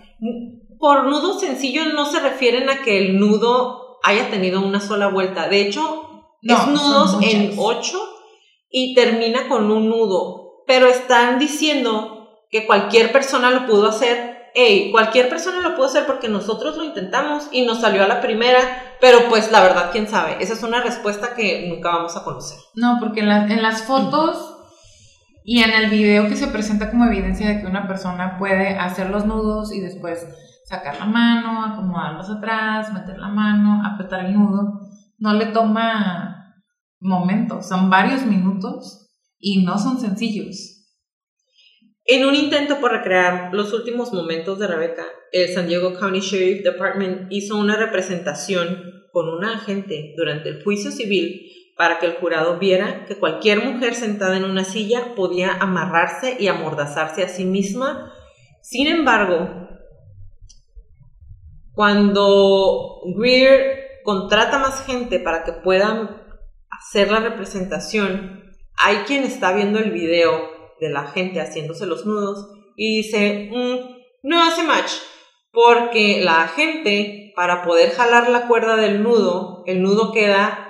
Por nudo sencillo no se refieren a que el nudo haya tenido una sola vuelta. De hecho, No, es nudos en ocho y termina con un nudo. Pero están diciendo que cualquier persona lo pudo hacer. Ey, cualquier persona lo pudo hacer porque nosotros lo intentamos y nos salió a la primera, pero pues la verdad, quién sabe. Esa es una respuesta que nunca vamos a conocer. No, porque en, la- en las fotos y en el video que se presenta como evidencia de que una persona puede hacer los nudos y después sacar la mano, acomodarlos atrás, meter la mano, apretar el nudo, no le toma momentos, son varios minutos y no son sencillos. En un intento por recrear los últimos momentos de Rebecca, el San Diego County Sheriff Department hizo una representación con una agente durante el juicio civil para que el jurado viera que cualquier mujer sentada en una silla podía amarrarse y amordazarse a sí misma. Sin embargo, cuando Greer contrata más gente para que puedan hacer la representación, hay quien está viendo el video de la gente haciéndose los nudos y dice, "Mm, no hace match, porque la gente, para poder jalar la cuerda del nudo, el nudo queda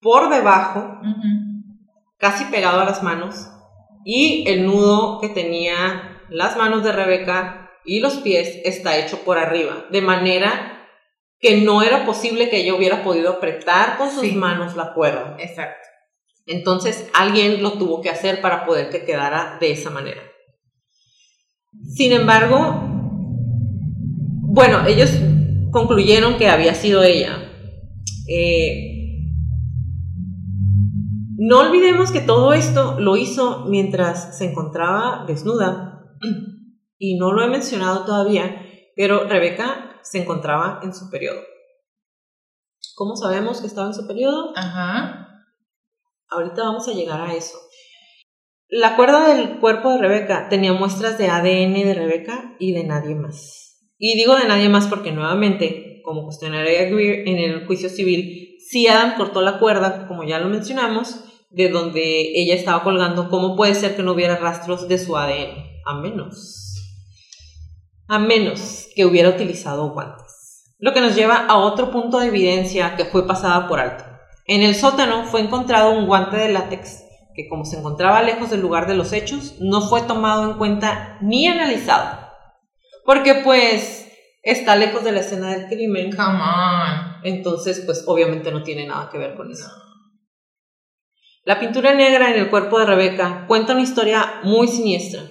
por debajo, casi pegado a las manos, y el nudo que tenía las manos de Rebeca y los pies está hecho por arriba, de manera que no era posible que ella hubiera podido apretar con sus Sí. manos la cuerda. Exacto. Entonces alguien lo tuvo que hacer para poder que quedara de esa manera. Sin embargo, bueno, ellos concluyeron que había sido ella. Eh, no olvidemos que todo esto lo hizo mientras se encontraba desnuda y no lo he mencionado todavía, pero Rebeca se encontraba en su periodo. ¿Cómo sabemos que estaba en su periodo? Ajá. Ahorita vamos a llegar a eso. La cuerda del cuerpo de Rebeca tenía muestras de ADN de Rebeca y de nadie más. Y digo de nadie más porque nuevamente, como cuestionaría Greer en el juicio civil, si Adam cortó la cuerda, como ya lo mencionamos, de donde ella estaba colgando, ¿cómo puede ser que no hubiera rastros de su ADN? A menos. A menos que hubiera utilizado guantes. Lo que nos lleva a otro punto de evidencia que fue pasada por alto. En el sótano fue encontrado un guante de látex que como se encontraba lejos del lugar de los hechos, no fue tomado en cuenta ni analizado. Porque pues está lejos de la escena del crimen. Come on. Entonces, pues obviamente no tiene nada que ver con eso. La pintura negra en el cuerpo de Rebeca cuenta una historia muy siniestra.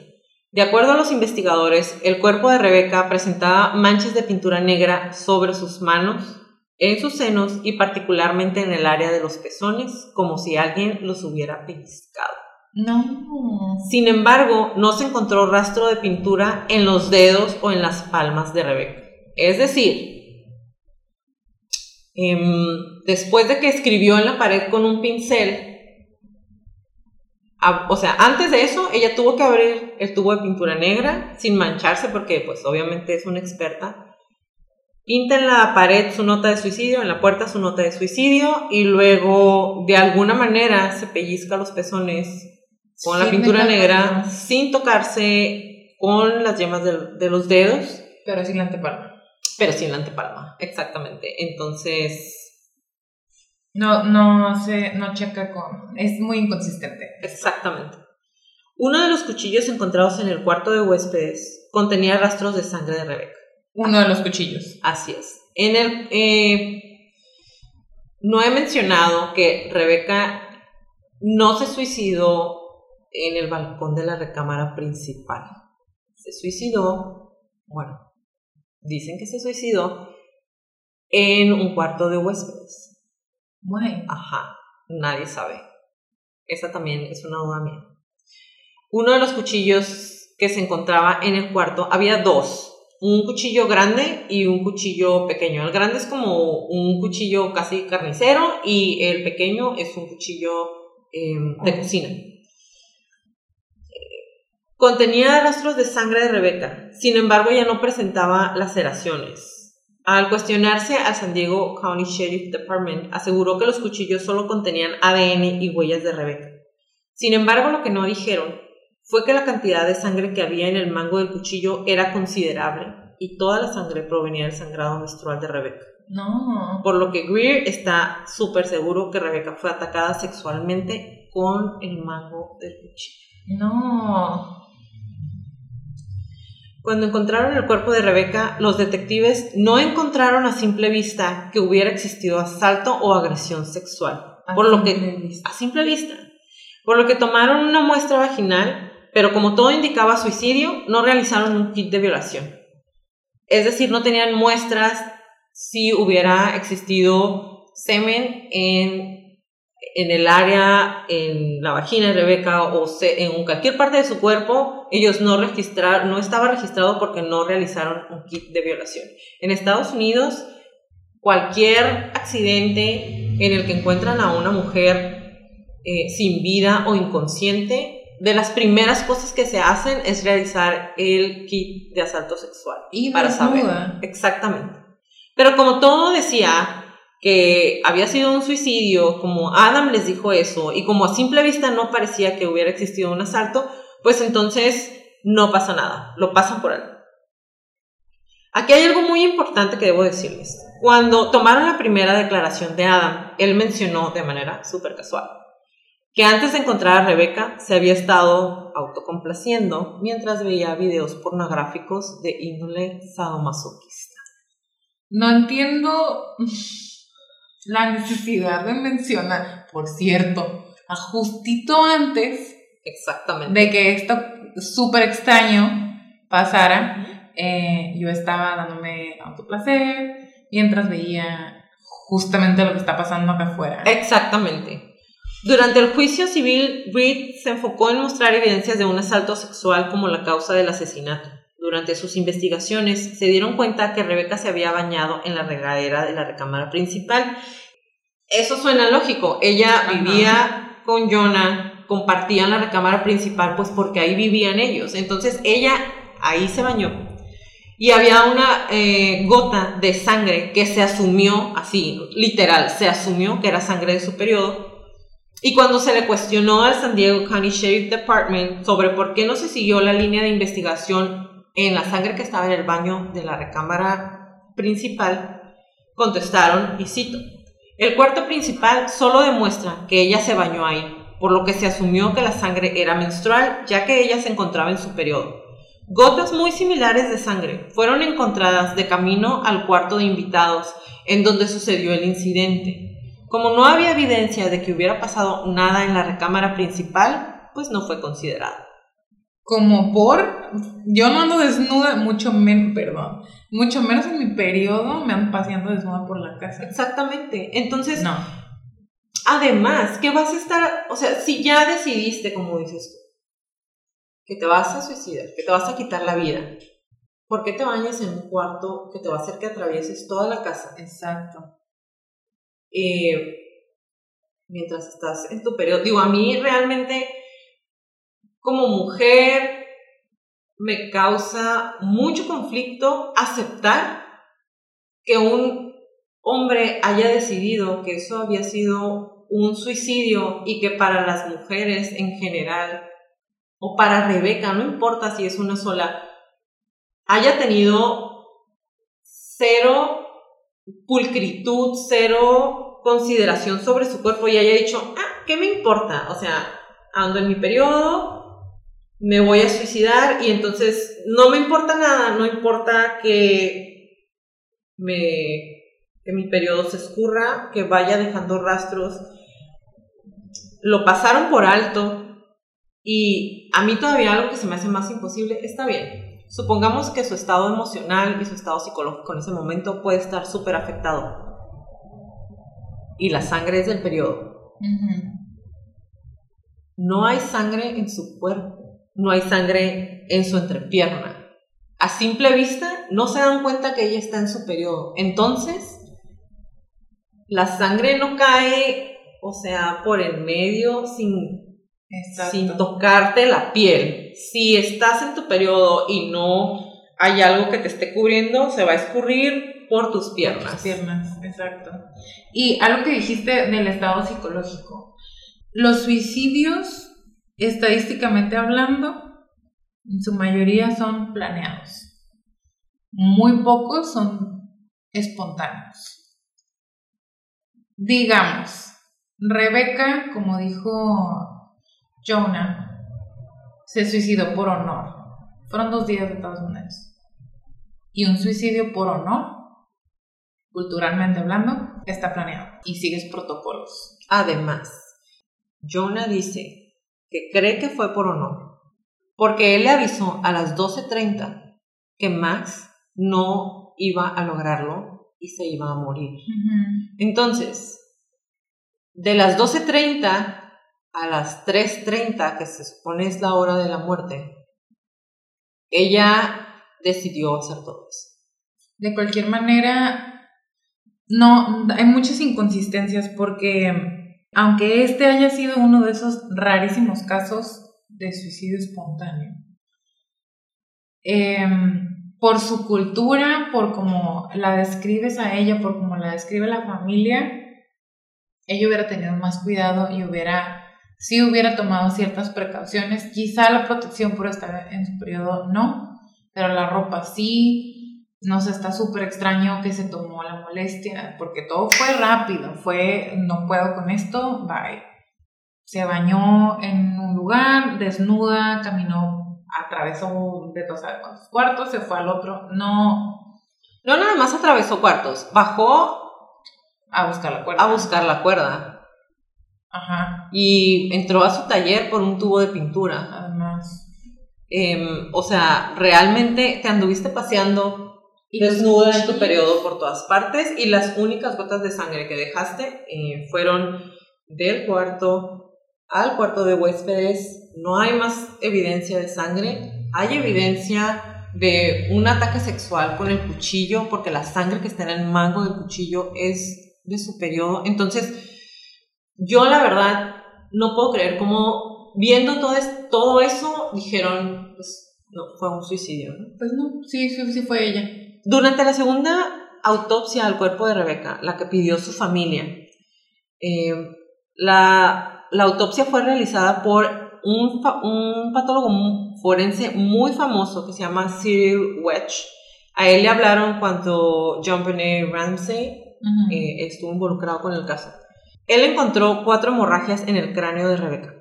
De acuerdo a los investigadores, el cuerpo de Rebeca presentaba manchas de pintura negra sobre sus manos, en sus senos y particularmente en el área de los pezones, como si alguien los hubiera pellizcado. No. Sin embargo, no se encontró rastro de pintura en los dedos o en las palmas de Rebeca. Es decir, em, después de que escribió en la pared con un pincel, a- o sea, antes de eso, ella tuvo que abrir el tubo de pintura negra sin mancharse porque pues obviamente es una experta. Pinta en la pared su nota de suicidio, en la puerta su nota de suicidio y luego de alguna manera se pellizca los pezones con la pintura negra sin tocarse con las yemas del- de, los dedos, Pero sin la antepalma. pero sin la antepalma, exactamente. Entonces, No, no se, no checa con. Es muy inconsistente. exactamente. Uno de los cuchillos encontrados en el cuarto de huéspedes contenía rastros de sangre de Rebeca. Uno de los cuchillos. Así es. En el, eh, no he mencionado que Rebeca no se suicidó en el balcón de la recámara principal. Se suicidó, bueno, dicen que se suicidó en un cuarto de huéspedes. Ajá, nadie sabe. Esa también es una duda mía. Uno de los cuchillos que se encontraba en el cuarto, había dos. Un cuchillo grande y un cuchillo pequeño. El grande es como un cuchillo casi carnicero y el pequeño es un cuchillo eh, de cocina. Contenía rastros de sangre de Rebeca, sin embargo ya no presentaba laceraciones. Al cuestionarse al San Diego County Sheriff Department, aseguró que los cuchillos solo contenían ADN y huellas de Rebeca. Sin embargo, lo que no dijeron fue que la cantidad de sangre que había en el mango del cuchillo era considerable y toda la sangre provenía del sangrado menstrual de Rebeca. No. Por lo que Greer está súper seguro que Rebeca fue atacada sexualmente con el mango del cuchillo. No. Cuando encontraron el cuerpo de Rebeca, los detectives no encontraron a simple vista que hubiera existido asalto o agresión sexual. A por lo que vista. a simple vista. Por lo que tomaron una muestra vaginal, pero como todo indicaba suicidio, no realizaron un kit de violación. Es decir, no tenían muestras si hubiera existido semen en, en el área, en la vagina de Rebeca o se- en cualquier parte de su cuerpo. Ellos no registraron, no estaba registrado porque no realizaron un kit de violación. En Estados Unidos, cualquier accidente en el que encuentran a una mujer eh, sin vida o inconsciente, de las primeras cosas que se hacen es realizar el kit de asalto sexual. Y para saber. Exactamente. Pero como todo decía que había sido un suicidio, como Adam les dijo eso, y como a simple vista no parecía que hubiera existido un asalto, pues entonces no pasa nada, lo pasan por alto. Aquí hay algo muy importante que debo decirles. Cuando tomaron la primera declaración de Adam, él mencionó de manera súper casual que antes de encontrar a Rebeca se había estado autocomplaciendo mientras veía videos pornográficos de índole sadomasoquista. No entiendo la necesidad de mencionar, por cierto, a justito antes Exactamente. de que esto súper extraño pasara, eh, yo estaba dándome autoplacer mientras veía justamente lo que está pasando acá afuera. Exactamente. Durante el juicio civil, Reed se enfocó en mostrar evidencias de un asalto sexual como la causa del asesinato. Durante sus investigaciones se dieron cuenta que Rebeca se había bañado en la regadera de la recámara principal. Eso suena lógico. Ella Ajá. vivía con Jonah, compartían la recámara principal, pues porque ahí vivían ellos. Entonces ella ahí se bañó. Y había una eh, gota de sangre que se asumió, así, literal, se asumió que era sangre de su periodo. Y cuando se le cuestionó al San Diego County Sheriff Department sobre por qué no se siguió la línea de investigación en la sangre que estaba en el baño de la recámara principal, contestaron, y cito, el cuarto principal solo demuestra que ella se bañó ahí, por lo que se asumió que la sangre era menstrual, ya que ella se encontraba en su periodo. Gotas muy similares de sangre fueron encontradas de camino al cuarto de invitados en donde sucedió el incidente. Como no había evidencia de que hubiera pasado nada en la recámara principal, pues no fue considerado. Como por, yo no ando desnuda, mucho menos, perdón, mucho menos en mi periodo me ando paseando desnuda por la casa. Exactamente. Entonces, No. además, que vas a estar, o sea, si ya decidiste, como dices tú, que te vas a suicidar, que te vas a quitar la vida, ¿por qué te bañas en un cuarto que te va a hacer que atravieses toda la casa? Exacto. eh, mientras estás en tu periodo. Digo, a mí realmente como mujer me causa mucho conflicto aceptar que un hombre haya decidido que eso había sido un suicidio y que para las mujeres en general, o para Rebeca, no importa si es una sola, haya tenido cero pulcritud, cero consideración sobre su cuerpo y haya dicho, ah, ¿qué me importa? O sea, ando en mi periodo, me voy a suicidar y entonces no me importa nada, no importa que me que mi periodo se escurra, que vaya dejando rastros. Lo pasaron por alto y a mí todavía algo que se me hace más imposible, está bien. Supongamos que su estado emocional y su estado psicológico en ese momento puede estar súper afectado. Y la sangre es del periodo. No hay sangre en su cuerpo, no hay sangre en su entrepierna. A simple vista no se dan cuenta que ella está en su periodo. Entonces, la sangre no cae, o sea, por el medio sin, Exacto. sin tocarte la piel. Si estás en tu periodo y no hay algo que te esté cubriendo, se va a escurrir por tus piernas. Las piernas, exacto. Y algo que dijiste del estado psicológico. Los suicidios, estadísticamente hablando, en su mayoría son planeados. Muy pocos son espontáneos. Digamos, Rebeca, como dijo Jonah, se suicidó por honor. Fueron dos días de Estados Unidos. Y un suicidio por honor culturalmente hablando, está planeado y sigues protocolos. Además, Jonah dice que cree que fue por honor, porque él le avisó a las 12.30 que Max no iba a lograrlo y se iba a morir. Entonces, de las 12.30 a las 3.30, que se supone es la hora de la muerte, ella decidió hacer todo eso. De cualquier manera, no, hay muchas inconsistencias porque aunque este haya sido uno de esos rarísimos casos de suicidio espontáneo, em, por su cultura, por cómo la describes a ella, por cómo la describe la familia, ella hubiera tenido más cuidado y hubiera, sí hubiera tomado ciertas precauciones. Quizá la protección por estar en su periodo no, pero la ropa sí. No sé, está súper extraño que se tomó la molestia, porque todo fue rápido, fue, no puedo con esto, bye. Se bañó en un lugar, desnuda, caminó, atravesó de sabe cuántos cuartos, se fue al otro, no No nada más atravesó cuartos, bajó a buscar la cuerda. a buscar la cuerda Ajá, y entró a su taller por un tubo de pintura. además. Em, o sea, realmente te anduviste paseando Y desnuda en tu periodo por todas partes y las únicas gotas de sangre que dejaste eh, fueron del cuarto al cuarto de huéspedes. No hay más evidencia de sangre. Hay evidencia de un ataque sexual con el cuchillo, porque la sangre que está en el mango del cuchillo es de su periodo. Entonces, yo la verdad no puedo creer cómo viendo todo, es- todo eso dijeron, pues no, fue un suicidio. ¿no? Pues no, sí, sí, sí fue ella. Durante la segunda autopsia al cuerpo de Rebeca, la que pidió su familia, eh, la, la autopsia fue realizada por un, patólogo forense muy famoso que se llama Cyril Wedge. A él le hablaron cuando John Benet Ramsey eh, estuvo involucrado con el caso. Él encontró cuatro hemorragias en el cráneo de Rebeca,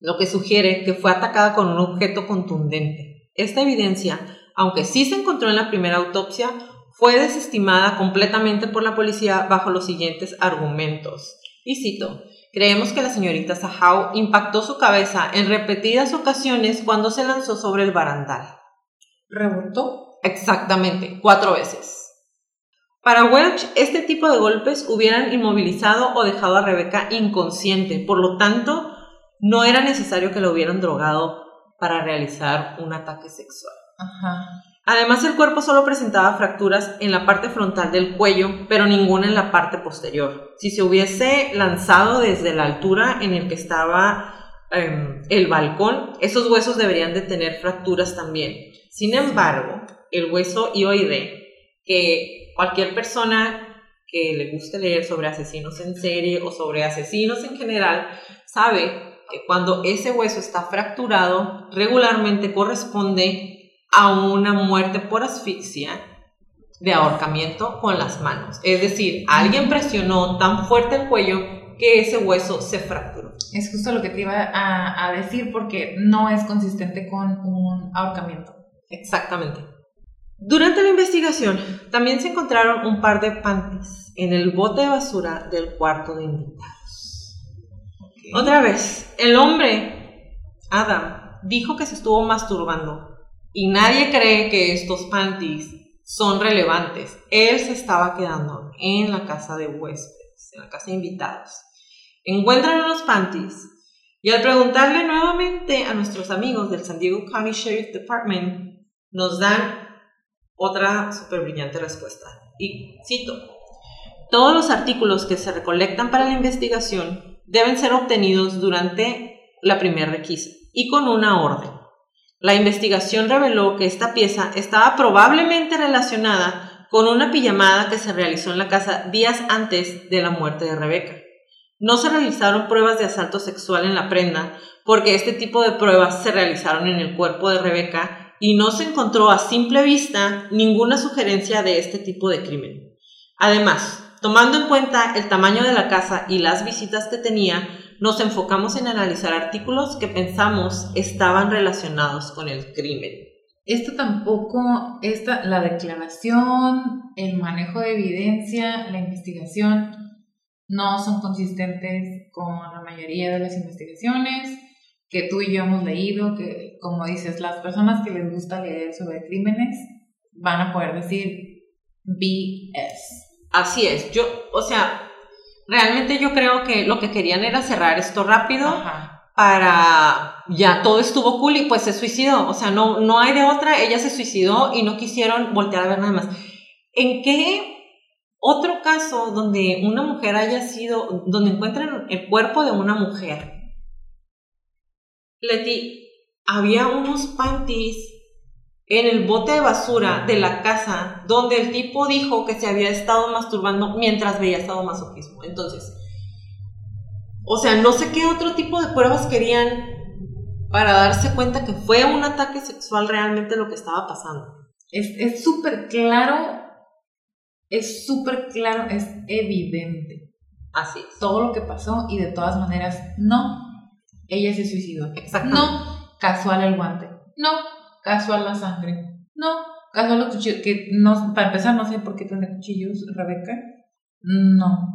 lo que sugiere que fue atacada con un objeto contundente. Esta evidencia, aunque sí se encontró en la primera autopsia, fue desestimada completamente por la policía bajo los siguientes argumentos. Y cito, creemos que la señorita Sahau impactó su cabeza en repetidas ocasiones cuando se lanzó sobre el barandal. ¿Rebotó? Exactamente, cuatro veces. Para Welch, este tipo de golpes hubieran inmovilizado o dejado a Rebeca inconsciente, por lo tanto, no era necesario que la hubieran drogado para realizar un ataque sexual. Además, el cuerpo solo presentaba fracturas en la parte frontal del cuello, pero ninguna en la parte posterior. Si se hubiese lanzado desde la altura en el que estaba em, el balcón, esos huesos deberían de tener fracturas también. Sin embargo, el hueso hioide, que cualquier persona que le guste leer sobre asesinos en serie o sobre asesinos en general, sabe que cuando ese hueso está fracturado, regularmente corresponde a una muerte por asfixia de ahorcamiento con las manos. Es decir, alguien presionó tan fuerte el cuello que ese hueso se fracturó. Es justo lo que te iba a, a decir porque no es consistente con un ahorcamiento. Exactamente. Durante la investigación, también se encontraron un par de panties en el bote de basura del cuarto de invitados. Otra vez, el hombre, Adam, dijo que se estuvo masturbando y nadie cree que estos panties son relevantes. Él se estaba quedando en la casa de huéspedes, en la casa de invitados. Encuentran unos panties y al preguntarle nuevamente a nuestros amigos del San Diego County Sheriff Department, nos dan otra súper brillante respuesta. Y cito, todos los artículos que se recolectan para la investigación deben ser obtenidos durante la primera requisa y con una orden. La investigación reveló que esta pieza estaba probablemente relacionada con una pijamada que se realizó en la casa días antes de la muerte de Rebeca. No se realizaron pruebas de asalto sexual en la prenda porque este tipo de pruebas se realizaron en el cuerpo de Rebeca y no se encontró a simple vista ninguna sugerencia de este tipo de crimen. Además, tomando en cuenta el tamaño de la casa y las visitas que tenía, nos enfocamos en analizar artículos que pensamos estaban relacionados con el crimen. Esto tampoco, esta, la declaración, el manejo de evidencia, la investigación, no son consistentes con la mayoría de las investigaciones que tú y yo hemos leído, que como dices, las personas que les gusta leer sobre crímenes van a poder decir BS. Así es, yo, o sea, realmente yo creo que lo que querían era cerrar esto rápido Ajá. para ya todo estuvo cool y pues se suicidó, o sea, no, no hay de otra, ella se suicidó y no quisieron voltear a ver nada más. ¿En qué otro caso donde una mujer haya sido, donde encuentran el cuerpo de una mujer? Leti, había unos panties en el bote de basura de la casa donde el tipo dijo que se había estado masturbando mientras veía estado masoquismo. Entonces, o sea, no sé qué otro tipo de pruebas querían para darse cuenta que fue un ataque sexual realmente lo que estaba pasando. Es es súper claro, es súper claro, es evidente Así es. todo lo que pasó y de todas maneras, no, ella se suicidó. Exactamente. No, casual el guante. No, casual la sangre. No, casual los cuchillos. Que no, para empezar, no sé por qué tiene cuchillos, Rebeca. No.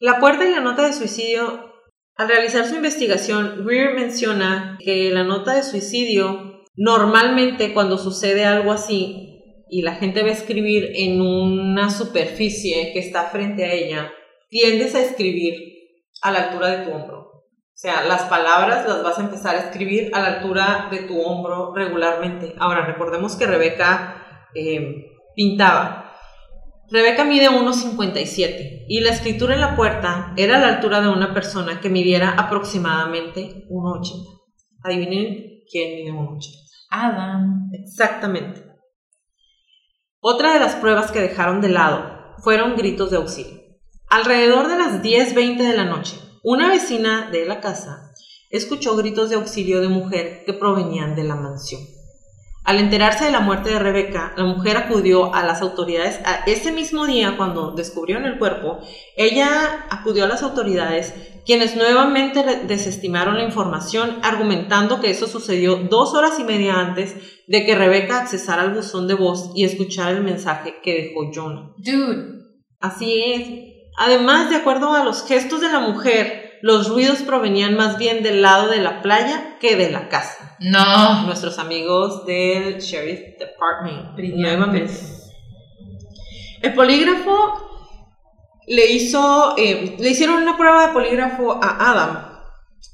La puerta y la nota de suicidio, al realizar su investigación, Greer menciona que la nota de suicidio, normalmente cuando sucede algo así y la gente va a escribir en una superficie que está frente a ella, tiendes a escribir a la altura de tu hombro. O sea, las palabras las vas a empezar a escribir a la altura de tu hombro regularmente. Ahora, recordemos que Rebeca eh, pintaba. Rebeca mide 1,57 y la escritura en la puerta era a la altura de una persona que midiera aproximadamente 1,80. Adivinen quién mide 1,80. Adam. Exactamente. Otra de las pruebas que dejaron de lado fueron gritos de auxilio. Alrededor de las 10.20 de la noche, una vecina de la casa escuchó gritos de auxilio de mujer que provenían de la mansión. Al enterarse de la muerte de Rebeca, la mujer acudió a las autoridades a ese mismo día cuando descubrieron el cuerpo. Ella acudió a las autoridades, quienes nuevamente desestimaron la información, argumentando que eso sucedió dos horas y media antes de que Rebeca accesara al buzón de voz y escuchara el mensaje que dejó Jonah. Dude. Así es. Además, de acuerdo a los gestos de la mujer, los ruidos provenían más bien del lado de la playa que de la casa. No. Nuestros amigos del Sheriff Department. Nuevamente. El polígrafo le hizo, eh, le hicieron una prueba de polígrafo a Adam.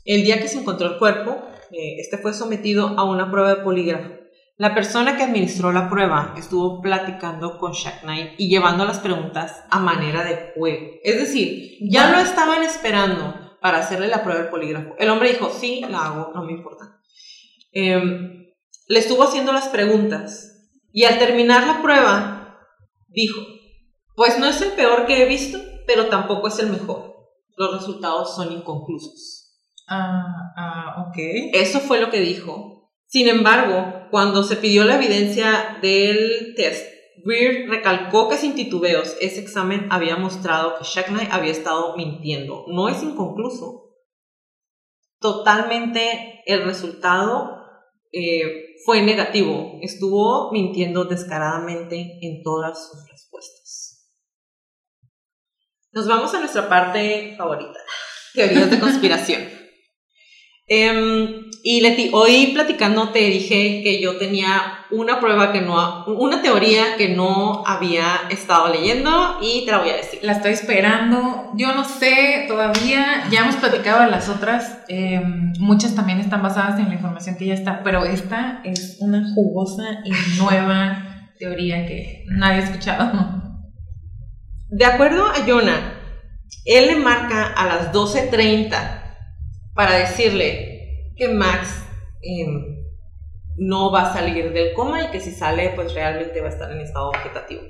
El día que se encontró el cuerpo, eh, este fue sometido a una prueba de polígrafo. La persona que administró la prueba estuvo platicando con Shaq Knight y llevando las preguntas a manera de juego. Es decir, ya no estaban esperando para hacerle la prueba del polígrafo. El hombre dijo, sí, la hago, no me importa. Em, le estuvo haciendo las preguntas y al terminar la prueba dijo, pues no es el peor que he visto, pero tampoco es el mejor. Los resultados son inconclusos. Ah, ah, ok. Eso fue lo que dijo. Sin embargo, cuando se pidió la evidencia del test, Weir recalcó que sin titubeos ese examen había mostrado que Shackney había estado mintiendo. No es inconcluso. Totalmente el resultado eh, fue negativo. Estuvo mintiendo descaradamente en todas sus respuestas. Nos vamos a nuestra parte favorita, teorías de conspiración. Em, y Leti, hoy platicando te dije que yo tenía una prueba que no, una teoría que no había estado leyendo y te la voy a decir. La estoy esperando. Yo no sé todavía. Ya hemos platicado de las otras. eh, muchas también están basadas en la información que ya está. Pero esta es una jugosa y nueva teoría que nadie ha escuchado. De acuerdo a Jonah, él le marca a las 12.30 para decirle que Max em, no va a salir del coma y que si sale, pues realmente va a estar en estado vegetativo.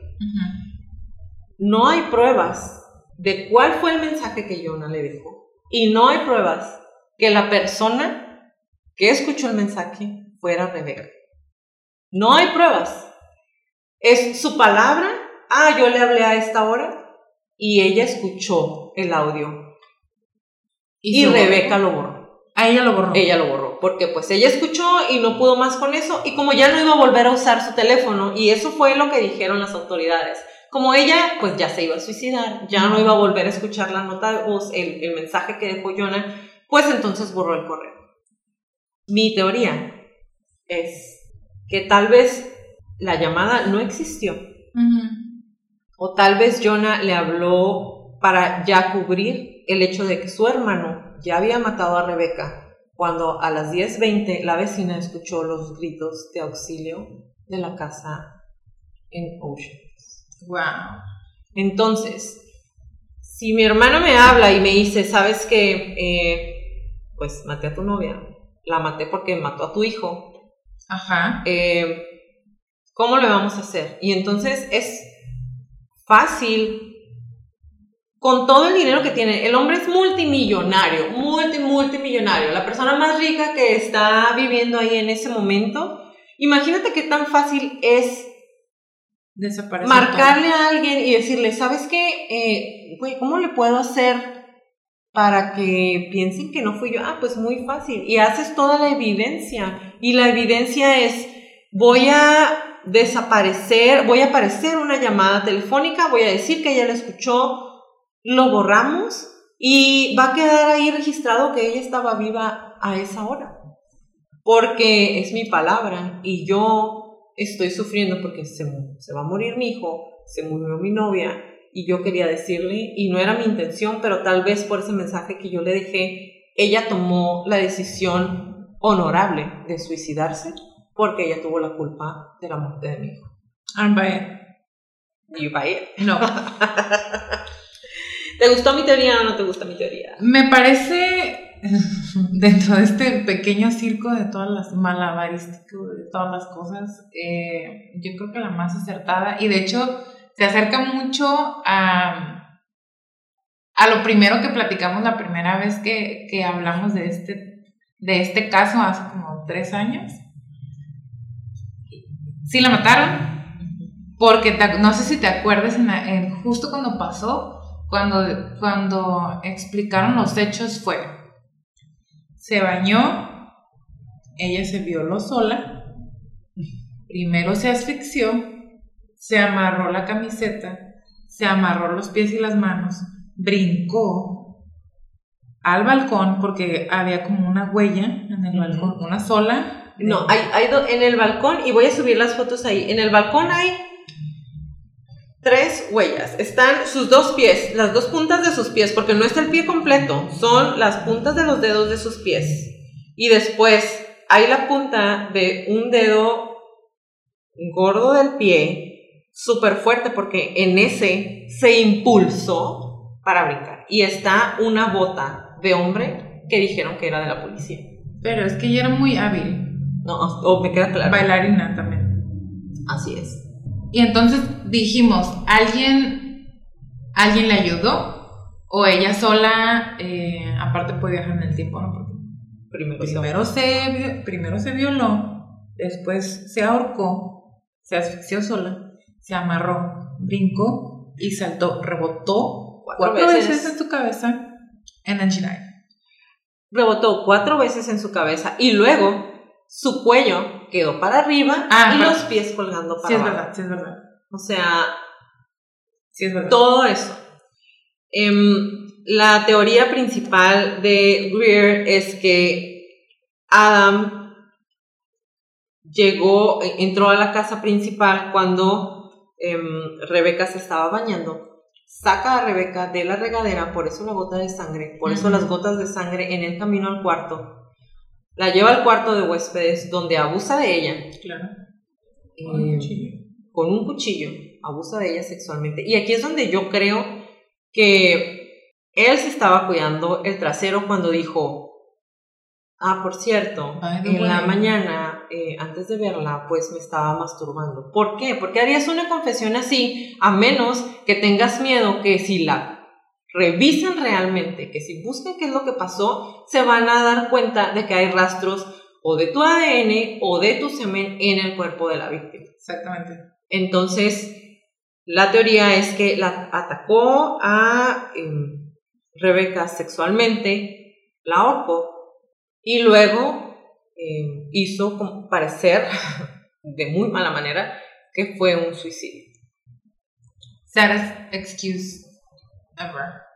No hay pruebas de cuál fue el mensaje que Jonah le dijo. Y no hay pruebas que la persona que escuchó el mensaje fuera Rebeca. No hay pruebas. Es su palabra. Ah, yo le hablé a esta hora y ella escuchó el audio. Y, borró. Rebeca lo borró. A ella lo borró. Ella lo borró, porque pues ella escuchó y no pudo más con eso, y como ya no iba a volver a usar su teléfono, y eso fue lo que dijeron las autoridades. Como ella pues ya se iba a suicidar, ya no iba a volver a escuchar la nota de voz, el, el mensaje que dejó Jonah, pues entonces borró el correo. Mi teoría es que tal vez la llamada no existió, o tal vez Jonah le habló para ya cubrir el hecho de que su hermano ya había matado a Rebeca cuando a las 10.20 la vecina escuchó los gritos de auxilio de la casa en Ocean. Wow. Entonces, si mi hermano me habla y me dice, sabes que, pues maté a tu novia, la maté porque mató a tu hijo, Ajá. eh, ¿cómo le vamos a hacer? Y entonces es fácil, con todo el dinero que tiene, el hombre es multimillonario, multi, multimillonario, la persona más rica que está viviendo ahí en ese momento. Imagínate qué tan fácil es Desapareció. marcarle a alguien y decirle, ¿sabes qué? Eh, ¿cómo le puedo hacer para que piensen que no fui yo? Ah, pues muy fácil. Y haces toda la evidencia. Y la evidencia es, voy a desaparecer, voy a aparecer una llamada telefónica, voy a decir que ella la escuchó, lo borramos y va a quedar ahí registrado que ella estaba viva a esa hora. Porque es mi palabra y yo estoy sufriendo porque se, se va a morir mi hijo, se murió mi novia y yo quería decirle, y no era mi intención, pero tal vez por ese mensaje que yo le dejé, ella tomó la decisión honorable de suicidarse porque ella tuvo la culpa de la muerte de mi hijo. I'm by it. Y vaya. No. ¿Te gustó mi teoría o no te gusta mi teoría? Me parece, dentro de este pequeño circo de todas las malabarísticas, de todas las cosas, eh, yo creo que la más acertada, y de hecho se acerca mucho a, a lo primero que platicamos la primera vez que, que hablamos de este, de este caso hace como tres años. Sí la mataron, porque no sé si te acuerdas, en- justo cuando pasó, cuando, cuando explicaron los hechos fue, se bañó, ella se violó sola, primero se asfixió, se amarró la camiseta, se amarró los pies y las manos, brincó al balcón porque había como una huella en el balcón, una sola. No, hay, hay do- en el balcón, y voy a subir las fotos ahí. En el balcón hay tres huellas. Están sus dos pies, las dos puntas de sus pies, porque no está el pie completo, son las puntas de los dedos de sus pies. Y después hay la punta de un dedo gordo del pie, súper fuerte, porque en ese se impulsó para brincar. Y está una bota de hombre que dijeron que era de la policía. Pero es que ella era muy hábil, No, o me queda claro. bailarina también. Así es. Y entonces dijimos, ¿alguien, ¿alguien le ayudó? ¿O ella sola, eh, aparte puede viajar en el tiempo, ¿no? Porque Primero, se primero se, vi- primero se violó, después se ahorcó, se asfixió sola, se amarró, brincó y saltó, rebotó Cuatro cuatro, veces. veces. en su cabeza she died. rebotó cuatro veces en su cabeza y luego su cuello quedó para arriba Ah, y los pies colgando para Sí es abajo. verdad, sí es verdad. O sea, Sí es verdad. todo eso. Em, la teoría principal de Greer es que Adam llegó, e- entró a la casa principal cuando em, Rebeca se estaba bañando. Saca a Rebeca de la regadera, por eso la gota de sangre, por eso las gotas de sangre en el camino al cuarto. La lleva al cuarto de huéspedes donde abusa de ella. Claro. eh, Con un cuchillo. con un cuchillo, abusa de ella sexualmente. Y aquí es donde yo creo que él se estaba cuidando el trasero cuando dijo, ah, por cierto, en la mañana, eh, antes de verla, pues me estaba masturbando. ¿Por qué? Porque harías una confesión así, a menos que tengas miedo que si la revisen realmente, que si buscan qué es lo que pasó, se van a dar cuenta de que hay rastros o de tu ADN o de tu semen en el cuerpo de la víctima. Exactamente. Entonces, la teoría es que la atacó a em, Rebeca sexualmente, la ahorcó y luego em, hizo como parecer de muy mala manera que fue un suicidio. Saddest excuse ever.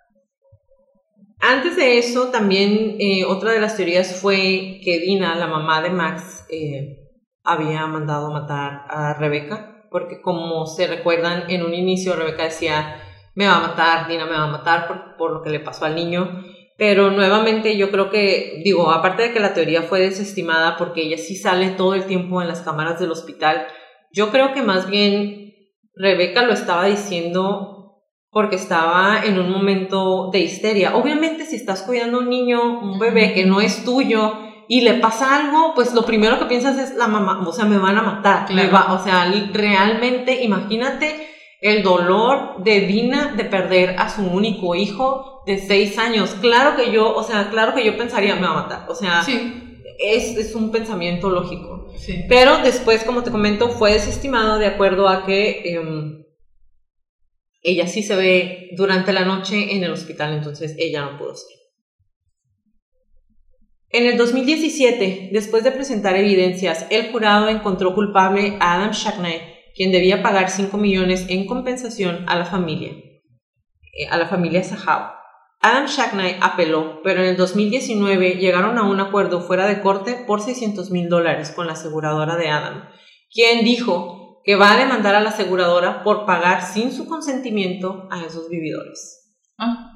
Antes de eso, también eh, otra de las teorías fue que Dina, la mamá de Max, eh, había mandado matar a Rebeca, porque como se recuerdan, en un inicio Rebeca decía, me va a matar, Dina me va a matar por, por lo que le pasó al niño, pero nuevamente yo creo que, digo, aparte de que la teoría fue desestimada porque ella sí sale todo el tiempo en las cámaras del hospital, yo creo que más bien Rebeca lo estaba diciendo porque estaba en un momento de histeria. Obviamente si estás cuidando a un niño, un bebé que no es tuyo y le pasa algo, pues lo primero que piensas es la mamá, o sea, me van a matar. me Claro. va- o sea, realmente imagínate el dolor de Dina de perder a su único hijo de seis años. Claro que yo, o sea, claro que yo pensaría, me va a matar. O sea, Sí, es, es un pensamiento lógico. sí. Pero después, como te comento, fue desestimado de acuerdo a que em, ella sí se ve durante la noche en el hospital, entonces ella no pudo ser. En el 2017, después de presentar evidencias, el jurado encontró culpable a Adam Shackney, quien debía pagar 5 millones en compensación a la familia, eh, a la familia Sahau. Adam Shackney apeló, pero en el 2019 llegaron a un acuerdo fuera de corte por 600 mil dólares con la aseguradora de Adam, quien dijo que va a demandar a la aseguradora por pagar sin su consentimiento a esos vividores. Ah,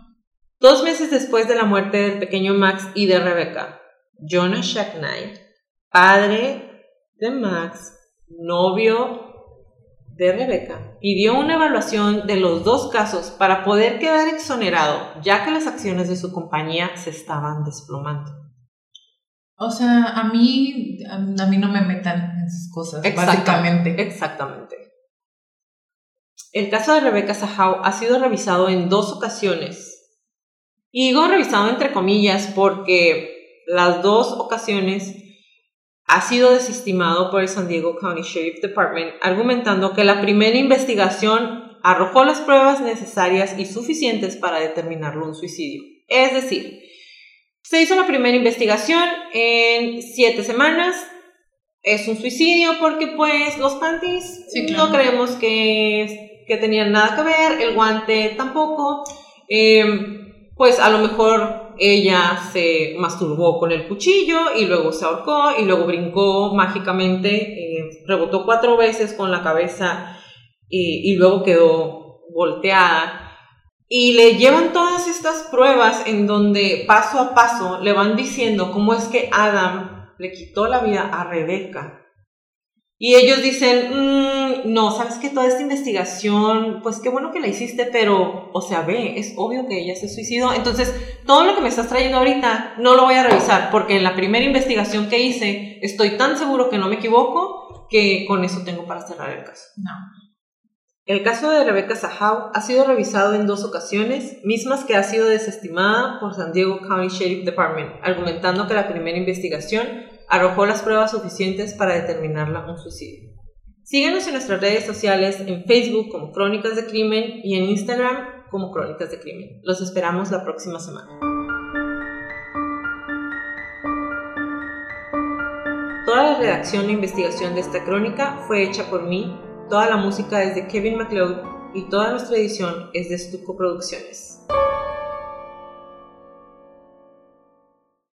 Dos meses después de la muerte del pequeño Max y de Rebecca, Jonah Shacknight, padre de Max, novio de Rebecca, pidió una evaluación de los dos casos para poder quedar exonerado, ya que las acciones de su compañía se estaban desplomando. O sea, a mí, a mí no me metan en esas cosas, básicamente. Exactamente. El caso de Rebecca Sahau ha sido revisado en dos ocasiones. Y digo revisado entre comillas porque las dos ocasiones ha sido desestimado por el San Diego County Sheriff Department, argumentando que la primera investigación arrojó las pruebas necesarias y suficientes para determinarlo un suicidio. Es decir, se hizo la primera investigación en siete semanas. Es un suicidio porque pues los panties no creemos que, que, tenían nada que ver, el guante tampoco. Em, pues a lo mejor ella se masturbó con el cuchillo y luego se ahorcó y luego brincó mágicamente, eh, rebotó cuatro veces con la cabeza y, y luego quedó volteada y le llevan todas estas pruebas en donde paso a paso le van diciendo cómo es que Adam le quitó la vida a Rebeca. Y ellos dicen, mm, no, sabes que toda esta investigación, pues qué bueno que la hiciste, pero, o sea, ve, es obvio que ella se suicidó. Entonces, todo lo que me estás trayendo ahorita no lo voy a revisar, porque en la primera investigación que hice, estoy tan seguro que no me equivoco que con eso tengo para cerrar el caso. No. El caso de Rebecca Sahau ha sido revisado en dos ocasiones, mismas que ha sido desestimada por San Diego County Sheriff Department, argumentando que la primera investigación arrojó las pruebas suficientes para determinarla un suicidio. Síguenos en nuestras redes sociales, en Facebook como Crónicas de Crimen y en Instagram como Crónicas de Crimen. Los esperamos la próxima semana. Toda la redacción e investigación de esta crónica fue hecha por mí, Toda la música es de Kevin MacLeod y toda nuestra edición es de Stuco Producciones.